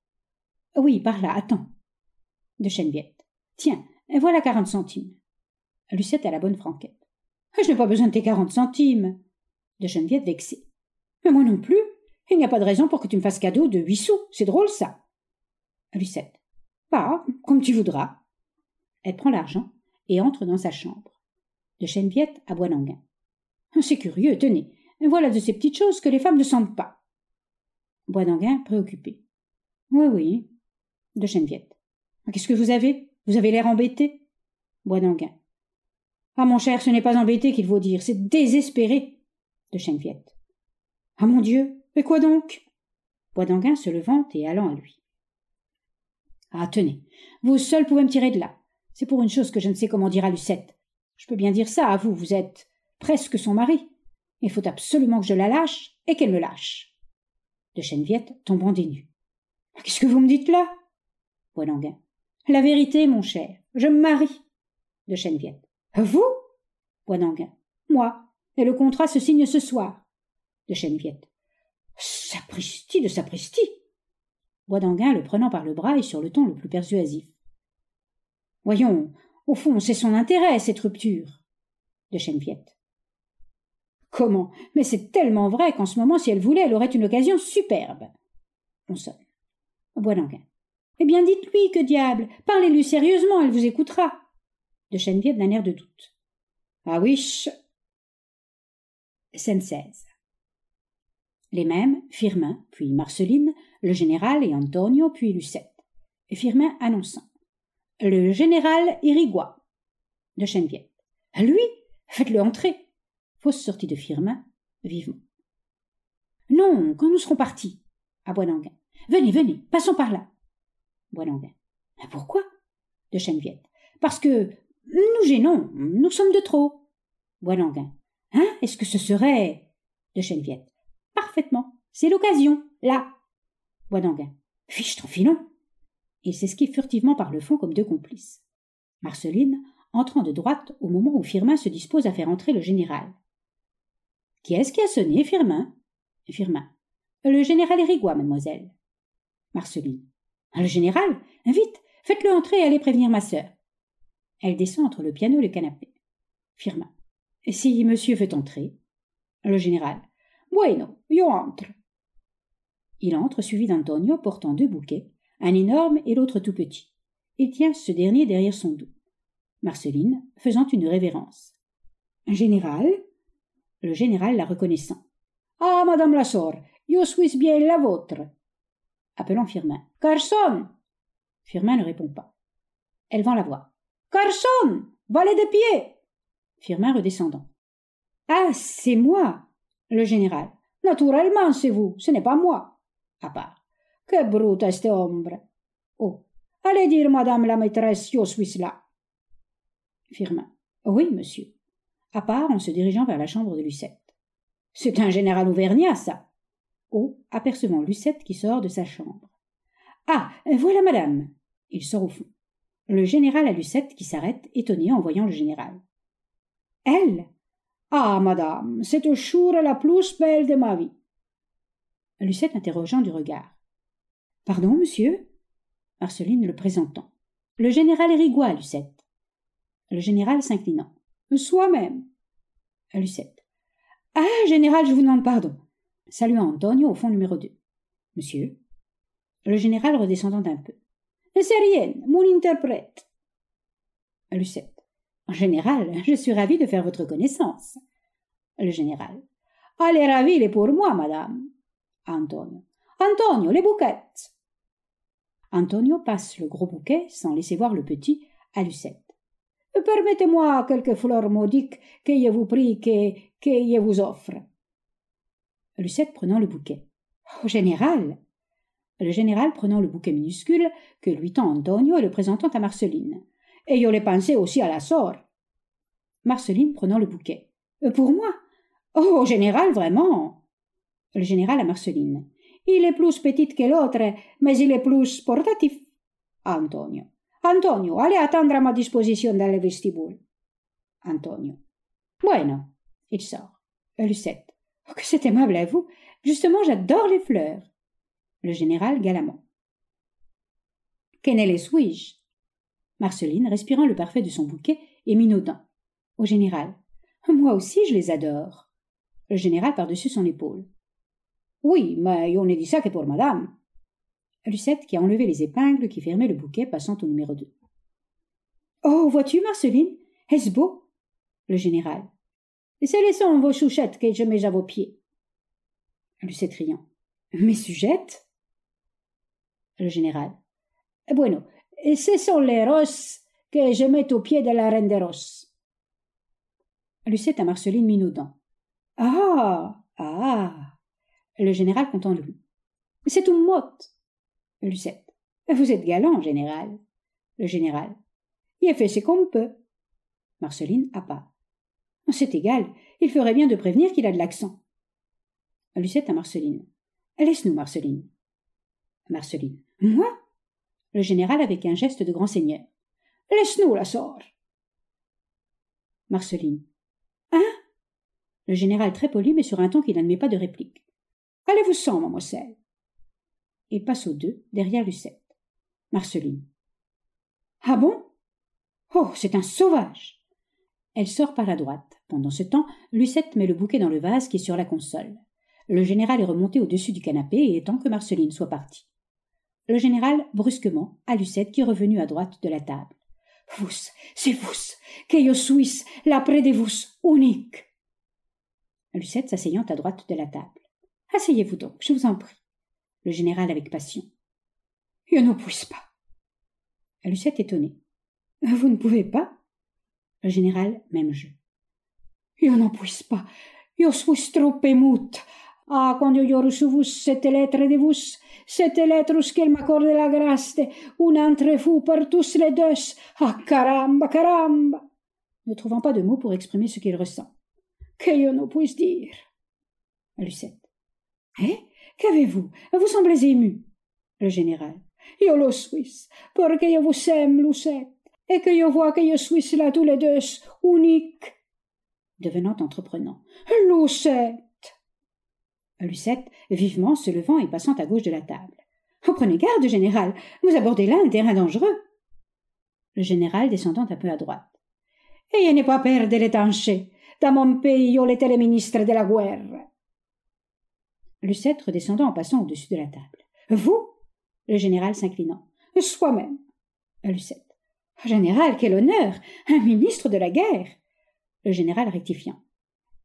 Oui, par là, attends. De Cheneviette. Tiens, voilà quarante centimes. Lucette a la bonne franquette. Je n'ai pas besoin de tes quarante centimes. De Geneviève vexée. Mais moi non plus. Il n'y a pas de raison pour que tu me fasses cadeau de huit sous. C'est drôle, ça. Lucette. Bah, comme tu voudras. Elle prend l'argent et entre dans sa chambre. De Cheneviette à Boislanguin. C'est curieux, tenez. Voilà de ces petites choses que les femmes ne sentent pas. Boisdanguin, préoccupé. Oui, oui. De Cheneviette. Qu'est-ce que vous avez? Vous avez l'air embêté? Boisdanguin. Ah, mon cher, ce n'est pas embêté qu'il faut dire, c'est désespéré. De Cheneviette. Ah, mon Dieu, et quoi donc? Boisdanguin se levant et allant à lui. Ah, tenez, vous seul pouvez me tirer de là. C'est pour une chose que je ne sais comment dire à Lucette. Je peux bien dire ça à vous, vous êtes presque son mari. Il faut absolument que je la lâche et qu'elle me lâche. De Cheneviette tombant des nues. Qu'est-ce que vous me dites là? Boisdanguin. La vérité, mon cher, je me marie. De Cheneviette. Vous? Boisdanguin. Moi. Et le contrat se signe ce soir. De Cheneviette. Sapristi de sapristi Boisdanguin le prenant par le bras et sur le ton le plus persuasif. Voyons, au fond, c'est son intérêt, cette rupture. De Cheneviette. Comment? Mais c'est tellement vrai qu'en ce moment, si elle voulait, elle aurait une occasion superbe. On sonne. Eh bien, dites-lui, que diable Parlez-lui sérieusement, elle vous écoutera. De Cheneviette d'un air de doute. Ah oui, Scène 16. Les mêmes, Firmin, puis Marceline, le général et Antonio, puis Lucette. Et Firmin annonçant. Le général Irigois. De Cheneviette. Lui Faites-le entrer. Fausse sortie de Firmin, vivement. Non, quand nous serons partis. À Boisdanguin. Venez, venez, passons par là. Boisdanguin. Pourquoi? De Cheneviette. Parce que nous gênons, nous sommes de trop. Boisdanguin. Hein Est-ce que ce serait? De Cheneviette. Parfaitement. C'est l'occasion, là. Boisdanguin. Fiche ton filon. Il s'esquive furtivement par le fond comme deux complices. Marceline, entrant de droite au moment où Firmin se dispose à faire entrer le général. Qui est-ce qui a sonné, Firmin? Firmin. Le général Érigois, mademoiselle. Marceline. Le général Vite Faites-le entrer et allez prévenir ma sœur. Elle descend entre le piano et le canapé. Firmin. Si monsieur veut entrer. Le général. Bueno, yo entre. Il entre, suivi d'Antonio portant deux bouquets, un énorme et l'autre tout petit. Il tient ce dernier derrière son dos. Marceline, faisant une révérence. Un général? Le général la reconnaissant. Ah, madame la sœur, yo suis bien la vôtre. Appelant Firmin. Carson Firmin ne répond pas. Elle vend la voix. Carson Valet de pied Firmin redescendant. Ah, c'est moi Le général. Naturellement, c'est vous, ce n'est pas moi. À part. Que brute este hombre Oh Allez dire, madame la maîtresse, yo suis là. Firmin. Oui, monsieur. À part en se dirigeant vers la chambre de Lucette. C'est un général auvergnat, ça. haut, apercevant Lucette qui sort de sa chambre. Ah. Voilà madame. Il sort au fond. Le général à Lucette qui s'arrête, étonné en voyant le général. Elle? Ah, madame, c'est jour la plus belle de ma vie. Lucette interrogeant du regard. Pardon, monsieur? Marceline le présentant. Le général Erigois, Lucette. Le général s'inclinant. Soi-même. Lucette. Ah, général, je vous demande pardon. Saluant Antonio au fond numéro deux. Monsieur. Le général redescendant un peu. C'est rien, mon interprète. Lucette. En général, je suis ravi de faire votre connaissance. Le général. Elle est ravie, il est pour moi, madame. Antonio. Antonio, les bouquettes. Antonio passe le gros bouquet, sans laisser voir le petit, à Lucette. Permettez-moi quelques fleurs maudiques que je vous prie que, je vous offre. Lucette prenant le bouquet. Au général. Le général prenant le bouquet minuscule que lui tend Antonio et le présentant à Marceline. Et je l'ai pensé aussi à la sort. Marceline prenant le bouquet. Pour moi. Oh, général, vraiment. Le général à Marceline. Il est plus petit que l'autre, mais il est plus portatif. Antonio. Antonio, allez attendre à ma disposition dans le vestibule. Antonio. Bueno. Il sort. Lucette. Oh, que c'est aimable à vous. Justement, j'adore les fleurs. Le général galamment. Qu'en les suis-je? Marceline, respirant le parfait de son bouquet et minaudant. Au général. Moi aussi, je les adore. Le général par-dessus son épaule. Oui, mais on ne dit ça que pour madame. Lucette qui a enlevé les épingles qui fermaient le bouquet passant au numéro deux. Oh, vois-tu, Marceline, est-ce beau? Le général. C'est les sons vos chouchettes que je mets à vos pieds. Lucette riant. Mes sujettes? Le général. Bueno, ce sont les roses que je mets aux pieds de la reine des roses. Lucette à Marceline minaudant. Ah Ah Le général content de lui. C'est une motte. Lucette. Vous êtes galant, général. Le général. Il a fait ce qu'on peut. Marceline à pas. C'est égal, il ferait bien de prévenir qu'il a de l'accent. Lucette à Marceline. Laisse-nous, Marceline. Marceline. Moi? Le général avec un geste de grand seigneur. Laisse-nous, la sort. Marceline. Hein? Le général très poli, mais sur un ton qui n'admet pas de réplique. Allez-vous-s'en, mademoiselle? Il passe aux deux, derrière Lucette. Marceline. Ah bon? Oh, c'est un sauvage Elle sort par la droite. Pendant ce temps, Lucette met le bouquet dans le vase qui est sur la console. Le général est remonté au-dessus du canapé et attend que Marceline soit partie. Le général, brusquement, à Lucette qui est revenue à droite de la table. Vous, c'est vous, que je suis là près unique. Lucette s'asseyant à droite de la table. Asseyez-vous donc, je vous en prie le général avec passion. Je ne puis pas. Lucette étonnée. Vous ne pouvez pas Le général, même jeu. Je n'en puis pas. Je suis trop émoute. Ah, quand j'ai reçu vous cette lettre de vous, cette lettre qu'elle m'accorde la grâce un entre vous par tous les deux. Ah, caramba, caramba Ne trouvant pas de mots pour exprimer ce qu'il ressent. Que je ne puisse dire Lucette. Eh? Qu'avez-vous? Vous semblez ému. Le général. Yo lo suis, porque je vous aime, Lucette, et que je vois que je suis là tous les deux, unique. Devenant entreprenant. Lucette. Lucette, vivement se levant et passant à gauche de la table. Oh, prenez garde, général, vous abordez là un terrain dangereux. Le général descendant un peu à droite. Et je n'ai pas peur de l'étancher. Dans mon pays, le ministre de la guerre. Lucette redescendant en passant au-dessus de la table. Vous? Le général s'inclinant. Soi-même. Lucette. Général, quel honneur Un ministre de la guerre Le général rectifiant.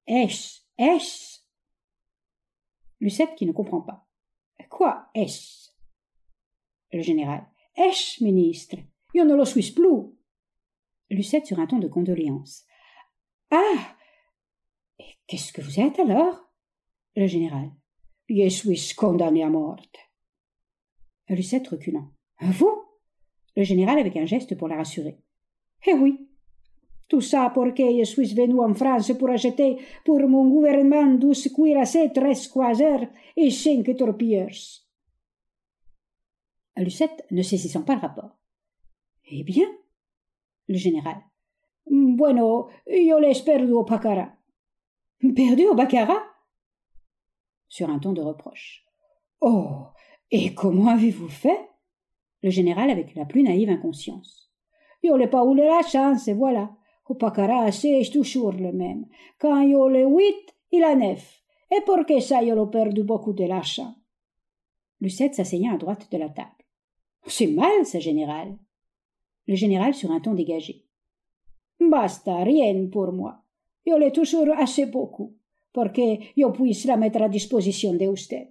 Est-ce Est-ce? Lucette qui ne comprend pas. Quoi est-ce? Le général. Est-ce, ministre? Je ne le suis plus. Lucette sur un ton de condoléance. Ah qu'est-ce que vous êtes alors? Le général. Je suis condamné à mort. Lucette reculant. Vous Le général avec un geste pour la rassurer. Eh oui. Tout ça pour que je suis venu en France pour acheter pour mon gouvernement douze cuirassés, treize croiseurs et cinq torpilleurs. Lucette ne saisissant pas le rapport. Eh bien? Le général. Bueno, yo l'ai perdu au baccarat. Perdu au baccarat? Sur un ton de reproche. Oh Et comment avez-vous fait? Le général avec la plus naïve inconscience. Yo n'ai pas eu la chance, et voilà. Au baccarat, c'est toujours le même. Quand yo le huit, il a neuf. Et pour que ça, yo l'ai perdu beaucoup de l'argent. Lucette s'asseyant à droite de la table. C'est mal, ça, général. Le général sur un ton dégagé. Basta, rien pour moi. Yo l'ai toujours assez beaucoup, pour que yo puisse la mettre à disposition de usted.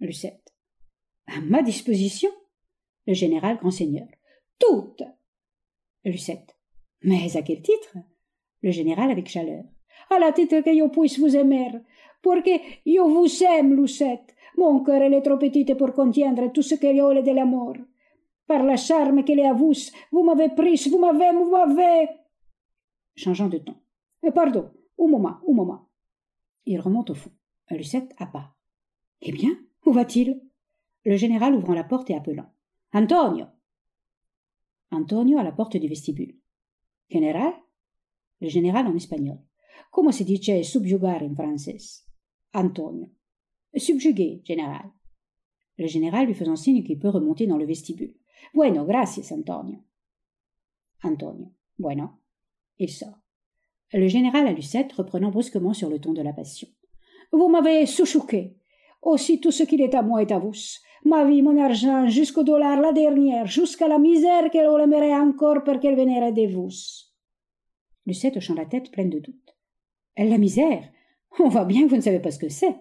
Lucette. À ma disposition Le général grand seigneur. Toute. Lucette. Mais à quel titre? Le général avec chaleur. À la titre que yo puisse vous aimer, pour que yo vous aime, Lucette. Mon cœur est trop petit pour contiendre tout ce que est de l'amour. Par la charme qu'elle est à vous, vous m'avez prise, vous m'avez, vous m'avez. Changeant de ton. Eh, pardon, un moment, un moment. Il remonte au fond. Lucette à part. Eh bien, où va-t-il? Le général ouvrant la porte et appelant. Antonio Antonio à la porte du vestibule. Général? Le général en espagnol. Comment se dice subjugar en français Antonio. Subjugué, général. Le général lui faisant signe qu'il peut remonter dans le vestibule. Bueno, gracias, Antonio. Antonio. Bueno. Il sort. Le général à Lucette reprenant brusquement sur le ton de la passion. Vous m'avez souchouqué. Aussi tout ce qu'il est à moi est à vous. Ma vie, mon argent, jusqu'au dollar, la dernière, jusqu'à la misère qu'elle aimerait encore pour qu'elle vienne de vous. Lucette hochant la tête pleine de doute. La misère? On voit bien que vous ne savez pas ce que c'est.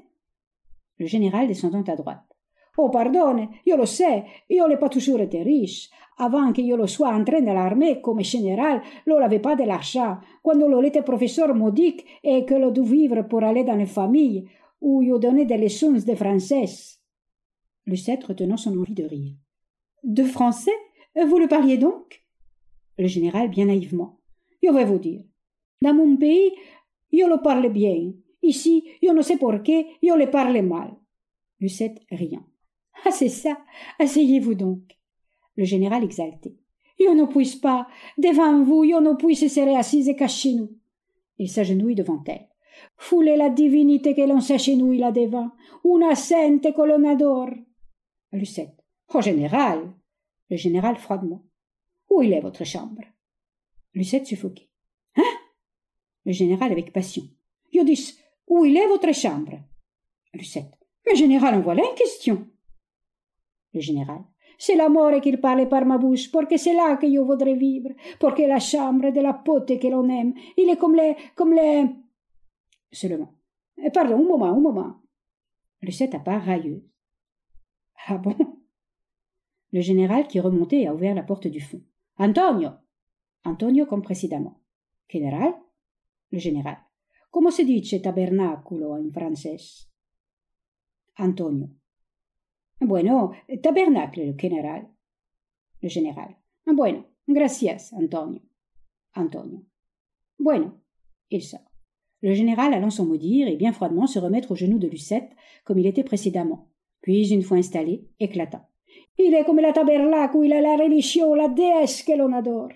Le général descendant à droite. Oh, pardonne, je le sais, je n'ai pas toujours été riche. Avant que je le sois entré dans l'armée comme général, je n'avais pas de l'argent. Quand je était professeur modique et que je dû vivre pour aller dans les familles où je donnais des leçons de français. Lucette retenant son envie de rire. De français Vous le parliez donc? Le général bien naïvement. Je vais vous dire. Dans mon pays, je le parle bien. Ici, je ne sais pourquoi, je le parle mal. Lucette riant. Ah, c'est ça. Asseyez-vous donc. Le général exalté. Je ne puisse pas. Devant vous, je ne puis se serrer assise et cacher nous. Il s'agenouille devant elle. Foulez la divinité que l'on s'agenouille là devant. Una l'on adore. Lucette. Oh, général. Le général froidement. Où il est votre chambre? Lucette suffoquée. Hein? Le général avec passion. Je dis, où il est votre chambre? Lucette. Mais général, en voilà une question. Le général. C'est la mort qu'il parle par ma bouche, parce que c'est là que je voudrais vivre, parce que la chambre de la pote que l'on aime, il est comme les, comme les... Seulement. Eh, pardon, un moment, un moment. Lucette à part railleuse. Ah bon? Le général qui remontait a ouvert la porte du fond. Antonio Antonio comme précédemment. Général Le général. Comment se dice tabernaculo en français Antonio. Bueno, tabernacle, le général. Le général. Bueno, gracias, Antonio. Antonio. Bueno. Il sort. Le général allant sans mot dire et bien froidement se remettre aux genoux de Lucette, comme il était précédemment. Puis, une fois installé, éclatant. Il est comme la tabernacle où il a la religion, la déesse que l'on adore.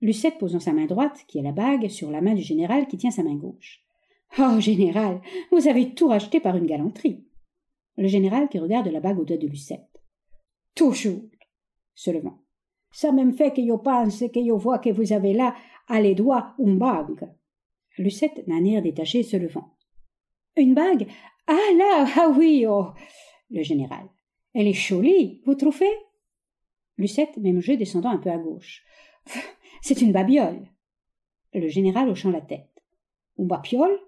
Lucette posant sa main droite, qui est la bague, sur la main du général qui tient sa main gauche. Oh, général, vous avez tout racheté par une galanterie. Le général qui regarde la bague au doigt de Lucette. Toujours. Se levant. Ça même fait que je pense que je vois que vous avez là, à les doigts, une bague. Lucette d'un air détaché se levant. Une bague? Ah là, ah oui, oh Le général. Elle est jolie, vous trouvez? Lucette, même jeu descendant un peu à gauche. C'est une babiole. Le général hochant la tête. Une babiole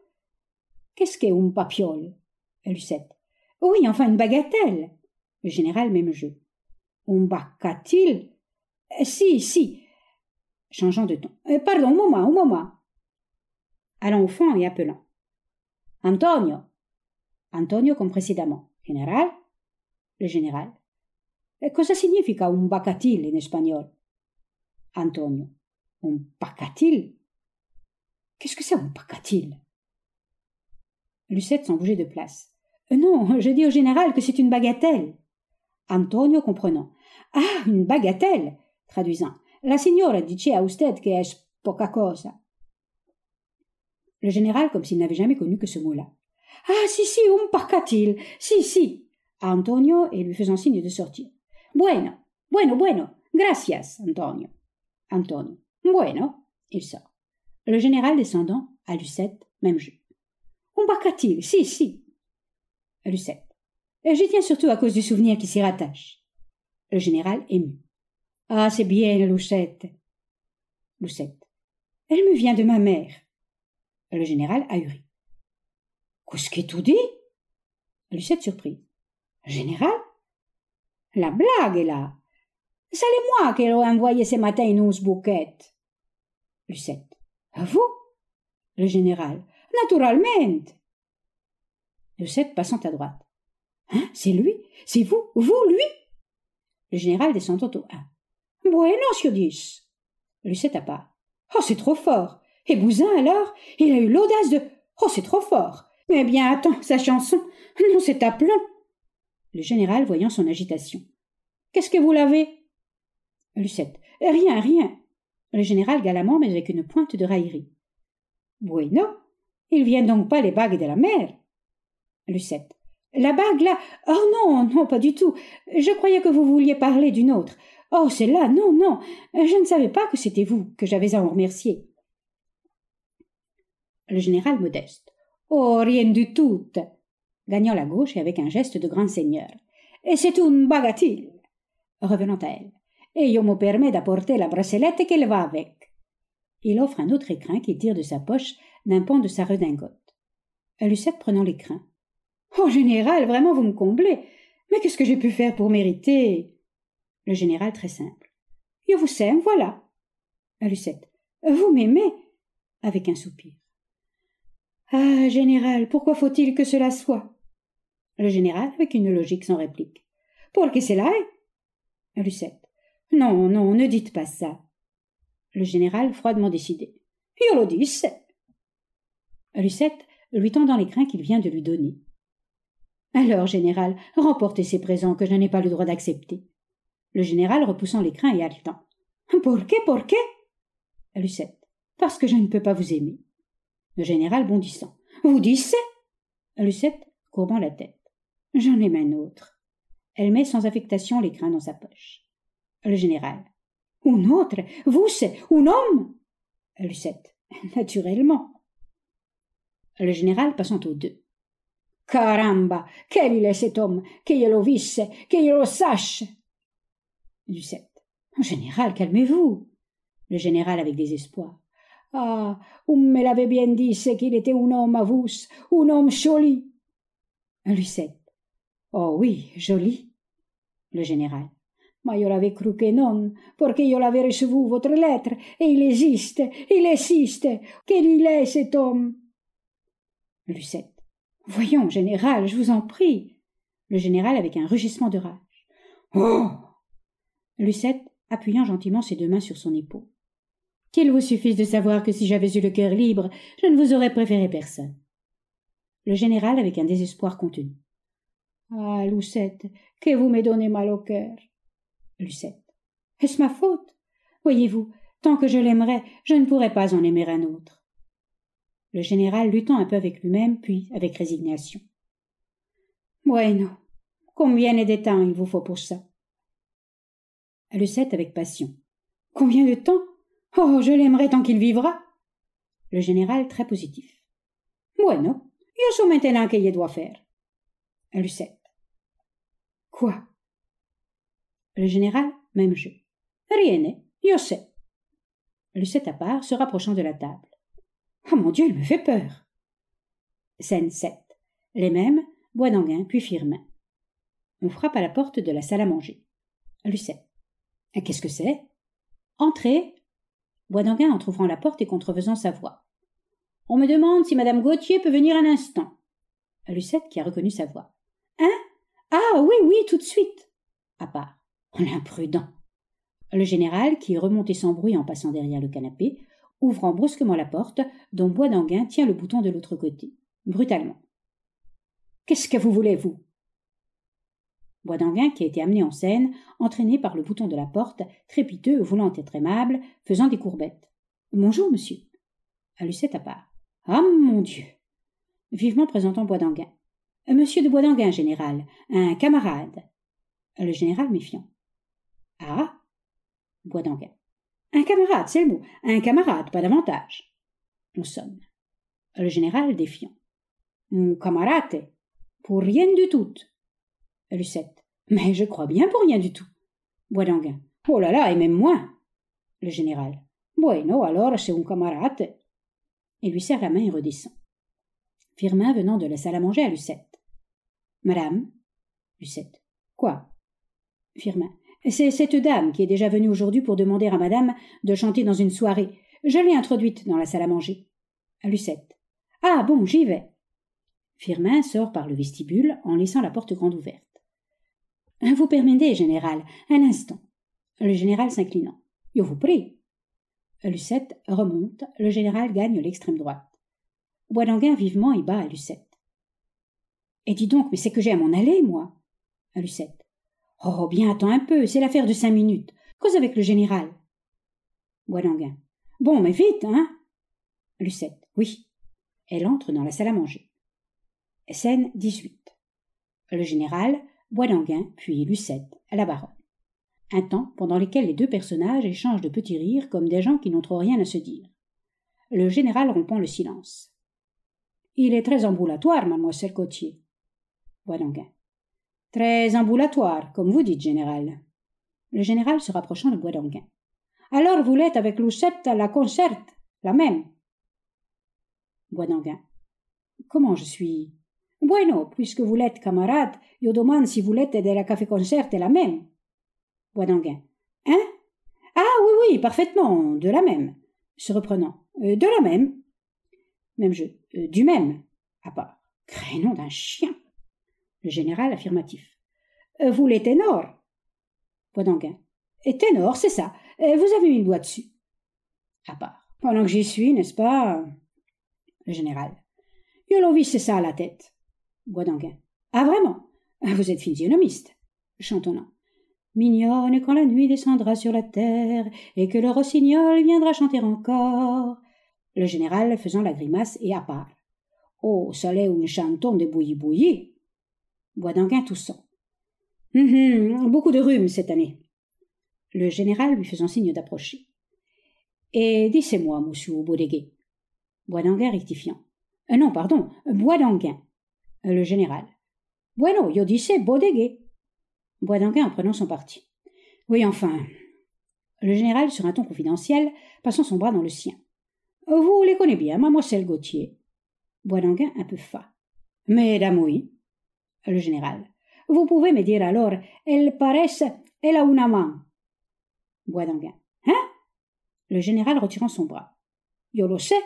Qu'est-ce qu'est une babiole Lucette. Oui, enfin une bagatelle. Le général, même jeu. Un bacatil Si, si. Changeant de ton. Euh, pardon, un moment, un moment. Allant au fond et appelant. Antonio. Antonio comme précédemment. Général? Le général. Eh, cosa significa un bacatil en espagnol? Antonio. On paca-t-il Qu'est-ce que c'est, on paca-t-il Lucette s'en bougeait de place. Euh, non, <laughs> je dis au général que c'est une bagatelle. Antonio comprenant. Ah, une bagatelle traduisant. La signora dice a usted que es poca cosa. Le général, comme s'il n'avait jamais connu que ce mot-là. Ah, si, si, un pacatil. Si, si. Antonio et lui faisant signe de sortir. Bueno, bueno, bueno. Gracias, Antonio. Antonio. Bueno. Il sort. Le général descendant, à Lucette, même jeu. Un pacatil. Si, si. Lucette. J'y tiens surtout à cause du souvenir qui s'y rattache. Le général ému. Ah, c'est bien, Lucette. Lucette. Elle me vient de ma mère. Le général ahuri. Qu'est-ce que tu dis? Lucette surprise. Général? La blague est là. C'est moi qui l'ai envoyé ce matin une onze bouquettes. Lucette. Vous? Le général. Naturellement. Lucette passant à droite. Hein C'est lui? C'est vous Vous, lui? Le général descendant au 1. Bueno, sur dix. Lucette à part. Oh, c'est trop fort Et Bousin, alors? Il a eu l'audace de. Oh, c'est trop fort Eh bien, attends, sa chanson. Non, c'est à. Le général voyant son agitation. Qu'est-ce que vous l'avez Lucette. Rien, rien. Le général galamment, mais avec une pointe de raillerie. Bueno. Ils viennent donc pas les bagues de la mer Lucette. La bague là Oh non, non, pas du tout. Je croyais que vous vouliez parler d'une autre. Oh, celle-là, non, non. Je ne savais pas que c'était vous que j'avais à en remercier. Le général modeste. Oh, rien du tout. Gagnant la gauche et avec un geste de grand seigneur. Et c'est une bagatelle. Revenant à elle. Et je me permets d'apporter la bracelette qu'elle va avec. Il offre un autre écrin qu'il tire de sa poche d'un pan de sa redingote. Lucette prenant l'écrin. Oh, général, vraiment, vous me comblez. Mais qu'est-ce que j'ai pu faire pour mériter? Le général, très simple. Je vous aime, voilà. Vous m'aimez? Avec un soupir. Ah, général, pourquoi faut-il que cela soit? Le général, avec une logique sans réplique. Pour que cela est Lucette. Non, non, ne dites pas ça. Le général, froidement décidé. Je le dis. Lucette, lui tendant l'écrin qu'il vient de lui donner. Alors, général, remportez ces présents que je n'ai pas le droit d'accepter. Le général repoussant l'écrin et haletant. Pour qué, pour qué? Lucette. Parce que je ne peux pas vous aimer. Le général bondissant. Vous dissez Lucette courbant la tête. J'en ai un autre. Elle met sans affectation l'écrin dans sa poche. Le général. Un autre? Vous, c'est un homme? Lucette. Naturellement. Le général passant aux deux. Caramba, quel il est cet homme, que le visse, que je le sache. Lucette. Général, calmez-vous. Le général avec désespoir. Ah, on me l'avait bien dit, c'est qu'il était un homme à vous, un homme joli. Lucette. Oh oui, joli. Le général. Mais je l'avais cru que non, porque je l'avais reçu votre lettre, et il existe, il existe. Quel il est cet homme? Lucette. Voyons, général, je vous en prie. Le général avec un rugissement de rage. Oh Lucette, appuyant gentiment ses deux mains sur son épaule. Qu'il vous suffise de savoir que si j'avais eu le cœur libre, je ne vous aurais préféré personne. Le général avec un désespoir contenu. Ah, Lucette, que vous me donnez mal au cœur. Lucette. Est-ce ma faute? Voyez-vous, tant que je l'aimerais, je ne pourrais pas en aimer un autre le général luttant un peu avec lui-même, puis avec résignation. Bueno, combien de temps il vous faut pour ça? Lucette avec passion. Combien de temps? Oh, je l'aimerai tant qu'il vivra. Le général très positif. Bueno, je sais maintenant qu'il doit faire. Lucette. Quoi? Le général, même jeu. Rien, je sais. Lucette à part, se rapprochant de la table. Oh mon Dieu, il me fait peur. Scène 7. Les mêmes, Bois d'Anguin, puis Firmin. On frappe à la porte de la salle à manger. Lucette. Qu'est-ce que c'est? Entrez. Bois d'Anguin en ouvrant la porte et contrefaisant sa voix. On me demande si madame Gauthier peut venir un instant. Lucette qui a reconnu sa voix. Hein? Ah oui, oui, tout de suite. À part. On est imprudent. Le général, qui est remonté sans bruit en passant derrière le canapé, ouvrant brusquement la porte, dont Bois d'Anguin tient le bouton de l'autre côté, brutalement. Qu'est-ce que vous voulez, vous? Bois d'Anguin, qui a été amené en scène, entraîné par le bouton de la porte, trépiteux, voulant être aimable, faisant des courbettes. Bonjour, monsieur. À Lucette à part. Ah, mon Dieu Vivement présentant Bois d'Anguin. Monsieur de Bois d'Anguin, général, un camarade. Le général méfiant. Ah? Bois d'Anguin. Un camarade, c'est le mot. Un camarade, pas davantage. On sonne. Le général défiant. Un camarade, pour rien du tout. Lucette. Mais je crois bien pour rien du tout. Bois d'Anguin. Oh là là, et même moins. Le général. Bueno, alors c'est un camarade. Il lui serre la main et redescend. Firmin venant de la salle à manger à Lucette. Madame? Lucette. Quoi? Firmin. C'est cette dame qui est déjà venue aujourd'hui pour demander à madame de chanter dans une soirée. Je l'ai introduite dans la salle à manger. Lucette. Ah bon, j'y vais. Firmin sort par le vestibule en laissant la porte grande ouverte. Vous permettez, général, un instant. Le général s'inclinant. Je vous prie. Lucette remonte, le général gagne l'extrême droite. Boisdanguin vivement y bat à Lucette. Et dis donc, mais c'est que j'ai à m'en aller, moi. Lucette. Oh, bien, attends un peu, c'est l'affaire de cinq minutes. Cause avec le général. Boisdanguin. Bon, mais vite, hein Lucette. Oui. Elle entre dans la salle à manger. Scène 18. Le général, Boisdanguin, puis Lucette, à la baronne. Un temps pendant lequel les deux personnages échangent de petits rires comme des gens qui n'ont trop rien à se dire. Le général rompant le silence. Il est très ambulatoire, mademoiselle. Boisdanguin. Très ambulatoire, comme vous dites, général. Le général se rapprochant de Bois d'Anguin. Alors vous l'êtes avec Lucette à la concerte, la même? Bois d'Anguin. Comment je suis? Bueno, puisque vous l'êtes camarade, je demande si vous l'êtes de la café-concert la même. Bois d'Anguin. Hein? Ah oui, oui, parfaitement, de la même. Se reprenant. Euh, de la même. Même jeu. Euh, du même. À part. Crénom d'un chien. Le général affirmatif. Euh, vous les ténors Poidanguin. Et ténor, c'est ça. Euh, vous avez une doigt dessus. À part. Pendant que j'y suis, n'est-ce pas Le général. Yolovis, c'est ça à la tête. Boisdanguin. Ah, vraiment? Vous êtes physionomiste. Chantonnant. Mignonne quand la nuit descendra sur la terre et que le rossignol viendra chanter encore. Le général faisant la grimace et à part. Oh, l'est une chanton de bouilli-bouilli. Boisdanguin toussant. Hum, hum, beaucoup de rhume cette année. Le général lui faisant signe d'approcher. Et dissez-moi, monsieur Baudeguet. Boisdanguin rectifiant. Euh, non, pardon, Boisdanguin. Euh, le général. Bueno, yo disse Baudeguet. Boisdanguin en prenant son parti. Oui, enfin. Le général, sur un ton confidentiel, passant son bras dans le sien. Vous les connaissez bien, mademoiselle Gauthier. Boisdanguin un peu fat. Mesdames, oui le général. Vous pouvez me dire alors, elle paraissent, elle a une main. Boisdanguin. Hein? Le général retirant son bras. Je le sais.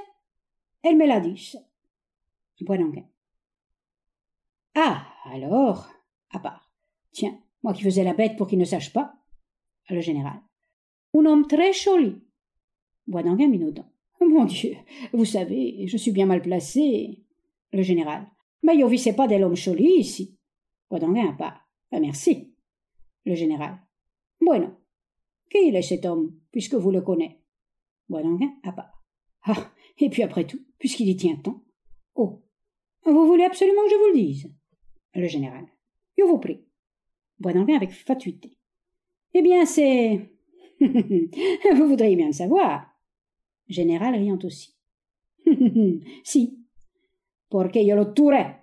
Elle me l'a dit. Boisdanguin. Ah, alors, à part. Tiens, moi qui faisais la bête pour qu'il ne sache pas. Le général. Un homme très joli. Boisdanguin minaudant. Mon Dieu, vous savez, je suis bien mal placé. Le général. Mais yo vissez pas de l'homme choli ici. Boisdanguin pas. Ah, merci. Le général. Bueno. Qui est cet homme, puisque vous le connaissez? Boisdanguin à part. Ah, et puis après tout, puisqu'il y tient tant. Oh. Vous voulez absolument que je vous le dise? Le général. Je vous prie. Boisdanguin avec fatuité. Eh bien, c'est. <laughs> vous voudriez bien le savoir. Général riant aussi. <laughs> si, tuerai.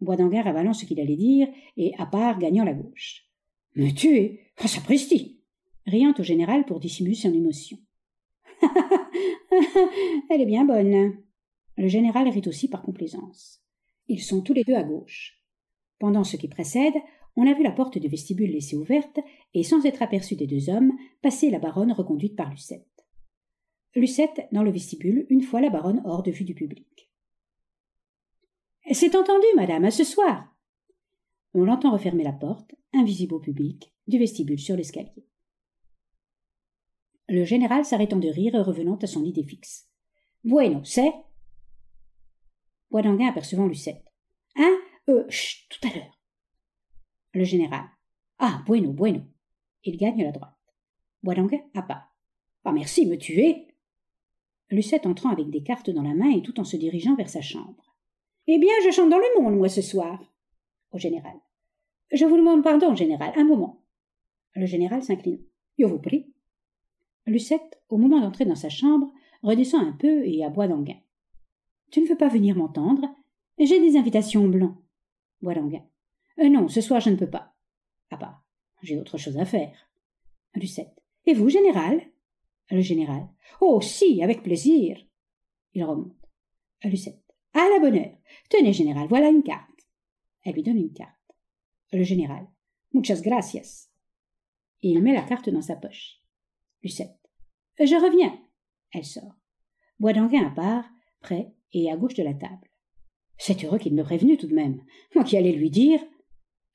Boisdanguin ravalant ce qu'il allait dire, et à part gagnant la gauche. Me tuer Ah, sapristi riant au général pour dissimuler son émotion. <laughs> Elle est bien bonne. Le général rit aussi par complaisance. Ils sont tous les deux à gauche. Pendant ce qui précède, on a vu la porte du vestibule laissée ouverte, et sans être aperçu des deux hommes, passer la baronne reconduite par Lucette. Lucette dans le vestibule, une fois la baronne hors de vue du public. C'est entendu, madame, à ce soir. On l'entend refermer la porte, invisible au public, du vestibule sur l'escalier. Le général s'arrêtant de rire et revenant à son idée fixe. Bueno, c'est? Boisdanguin apercevant Lucette. Hein? Euh, chut, tout à l'heure. Le général. Ah, bueno, bueno. Il gagne la droite. Boisdanguin à pas. Ah, merci, me tuer. Lucette entrant avec des cartes dans la main et tout en se dirigeant vers sa chambre. Eh bien, je chante dans le monde, moi, ce soir. Au général. Je vous demande pardon, général, un moment. Le général s'incline. Je vous prie. Lucette, au moment d'entrer dans sa chambre, redescend un peu et aboie d'anguin. Tu ne veux pas venir m'entendre? J'ai des invitations blancs. Bois d'anguin. Euh, non, ce soir je ne peux pas. Ah bah, j'ai autre chose à faire. Lucette. Et vous, général? Le général. Oh, si, avec plaisir. Il remonte. Lucette. À la bonne heure. Tenez, général, voilà une carte. Elle lui donne une carte. Le général. Muchas gracias. Et il met la carte dans sa poche. Lucette. Je reviens. Elle sort. Bois d'anguin à part, près et à gauche de la table. C'est heureux qu'il me prévenu tout de même. Moi qui allais lui dire.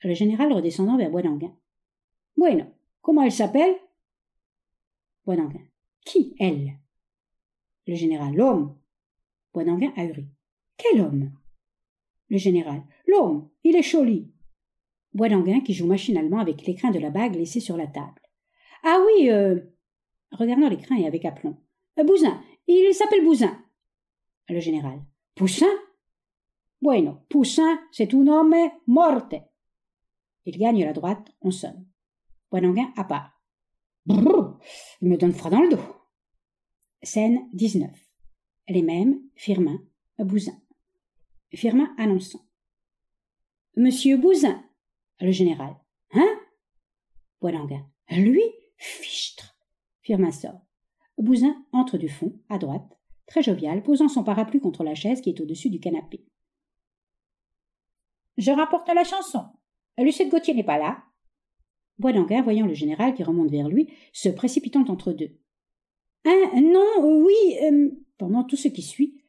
Le général redescendant vers Bois d'anguin. Bueno, comment elle s'appelle? Bois d'anguin. Qui, elle? Le général. L'homme. Bois d'anguin ahuri. Quel homme? Le général. L'homme. Il est joli. Bois d'anguin qui joue machinalement avec l'écrin de la bague laissée sur la table. Ah oui, euh. Regardant l'écrin et avec aplomb. Euh, Bousin. Il s'appelle Bousin. Le général. Poussin? Bueno, Poussin, c'est un homme morte. Il gagne la droite, on sonne. Boinanguin à part. Brrr, il me donne froid dans le dos. Scène 19. Les mêmes, Firmin, Bousin. Firmin annonçant. Monsieur Bousin. Le général. Hein? Boinanguin. Lui Fichtre. Firmin sort. Bousin entre du fond, à droite, très jovial, posant son parapluie contre la chaise qui est au-dessus du canapé. Je rapporte la chanson. Lucette Gauthier n'est pas là. Boisdanguin, voyant le général qui remonte vers lui, se précipitant entre deux. Hein, non, oui. Euh... Pendant tout ce qui suit,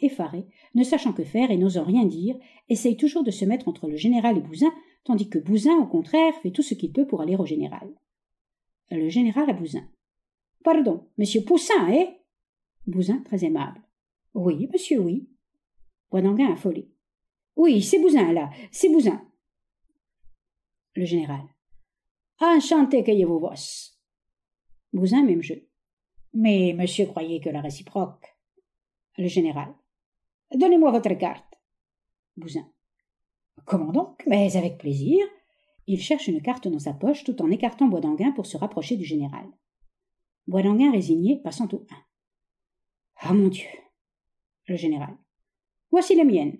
Effaré, ne sachant que faire et n'osant rien dire, essaye toujours de se mettre entre le général et Bouzin, tandis que Bouzin, au contraire, fait tout ce qu'il peut pour aller au général. Le général à Bouzin. Pardon, monsieur Poussin, eh Bouzin, très aimable. Oui, monsieur, oui. Boisdanguin affolé. Oui, c'est Bousin, là, c'est Bousin. Le général. Enchanté vous vos. Bousin, même jeu. Mais monsieur croyait que la réciproque. Le général. Donnez-moi votre carte. Bousin. Comment donc? Mais avec plaisir. Il cherche une carte dans sa poche tout en écartant Boisdanguin pour se rapprocher du général. Boisdanguin résigné, passant au 1. Ah mon Dieu Le général. Voici la mienne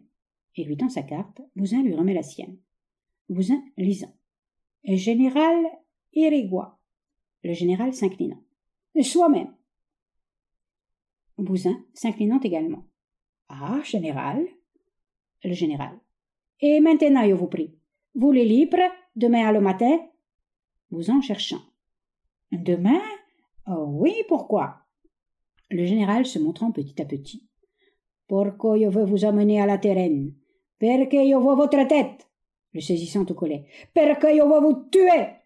et lui tend sa carte, Bousin lui remet la sienne. Bousin lisant. Général Irigois. Le général s'inclinant. Soi-même. Bousin s'inclinant également. Ah, général. Le général. Et maintenant, je vous prie, vous les libre, demain à le matin? Bousin cherchant. Demain? Oh oui, pourquoi? Le général se montrant petit à petit. Pourquoi je veux vous amener à la terraine? Perché io vois votre tête? Le saisissant au collet. Perché io vois vous tuer?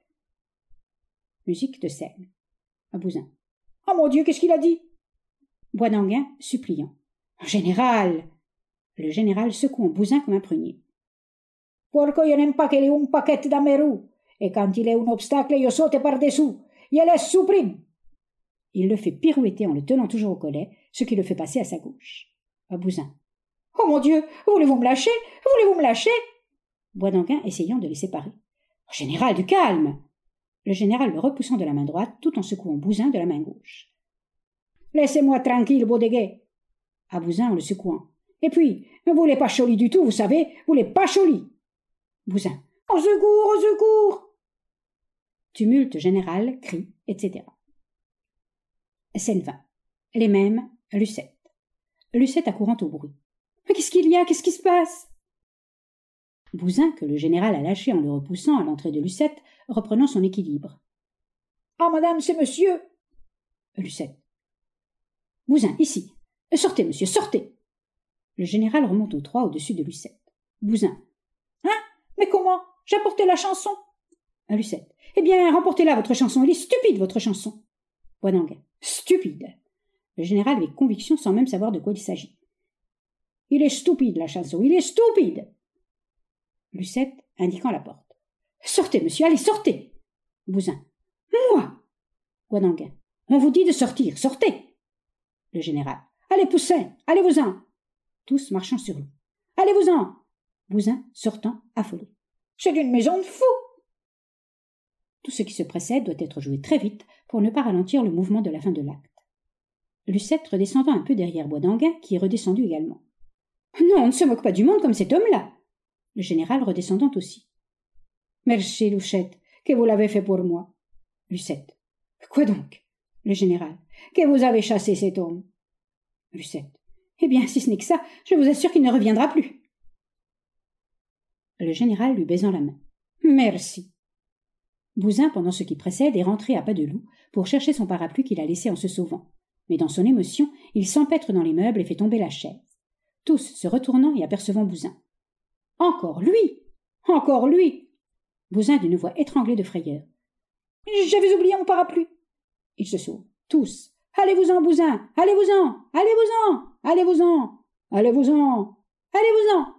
Musique de scène. Un bousin. Oh mon Dieu, qu'est-ce qu'il a dit? Boisdanguin, suppliant. Général Le général secouant Bousin comme un prunier. Pourquoi je n'aime pas qu'il ait un paquet dans mes roues, et quand il est un obstacle, je saute par-dessous. Je les supprime. Il le fait pirouetter en le tenant toujours au collet, ce qui le fait passer à sa gauche. Un bousin. Oh mon Dieu, voulez-vous me lâcher? Voulez-vous me lâcher Boisdanguin essayant de les séparer. Général, du calme Le général le repoussant de la main droite tout en secouant Bousin de la main gauche. Laissez-moi tranquille, Baudéguet en le secouant. Et puis, vous n'êtes pas choli du tout, vous savez, vous n'êtes pas choli Bousin. Au secours, au secours Tumulte général, cris, etc. Scène 20. Les mêmes, Lucette. Lucette accourant au bruit. Mais qu'est-ce qu'il y a? Qu'est-ce qui se passe? Bousin, que le général a lâché en le repoussant à l'entrée de Lucette, reprenant son équilibre. Ah, madame, c'est monsieur Lucette. Bousin, ici. Sortez, monsieur, sortez Le général remonte au trois au-dessus de Lucette. Bousin. Hein? Mais comment? J'apportais la chanson Lucette. Eh bien, remportez-la, votre chanson. Elle est stupide, votre chanson. Boisdanguin. Stupide. Le général avec conviction sans même savoir de quoi il s'agit. Il est stupide, la chanson, il est stupide. Lucette, indiquant la porte. Sortez, monsieur, allez, sortez. Bousin. Moi. Guadanguin. On vous dit de sortir, sortez. Le général. Allez, Poussin, allez-vous-en. Tous marchant sur l'eau. Allez-vous-en. Bousin sortant, affolé. C'est une maison de fous. Tout ce qui se précède doit être joué très vite pour ne pas ralentir le mouvement de la fin de l'acte. Lucette redescendant un peu derrière Boisdanguin, qui est redescendu également. Non, on ne se moque pas du monde comme cet homme-là. Le général redescendant aussi. Merci, Lucette, que vous l'avez fait pour moi. Lucette. Quoi donc? Le général. Que vous avez chassé cet homme? Lucette. Eh bien, si ce n'est que ça, je vous assure qu'il ne reviendra plus. Le général lui baisant la main. Merci. Bousin, pendant ce qui précède, est rentré à pas de loup pour chercher son parapluie qu'il a laissé en se sauvant. Mais dans son émotion, il s'empêtre dans les meubles et fait tomber la chaise. Tous se retournant et apercevant Bousin. Encore lui Encore lui Bousin d'une voix étranglée de frayeur. J'avais oublié mon parapluie. Il se sauve. Tous. Allez-vous-en, Bousin Allez-vous-en Allez-vous-en Allez-vous-en Allez-vous-en Allez-vous-en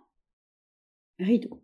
Rideau.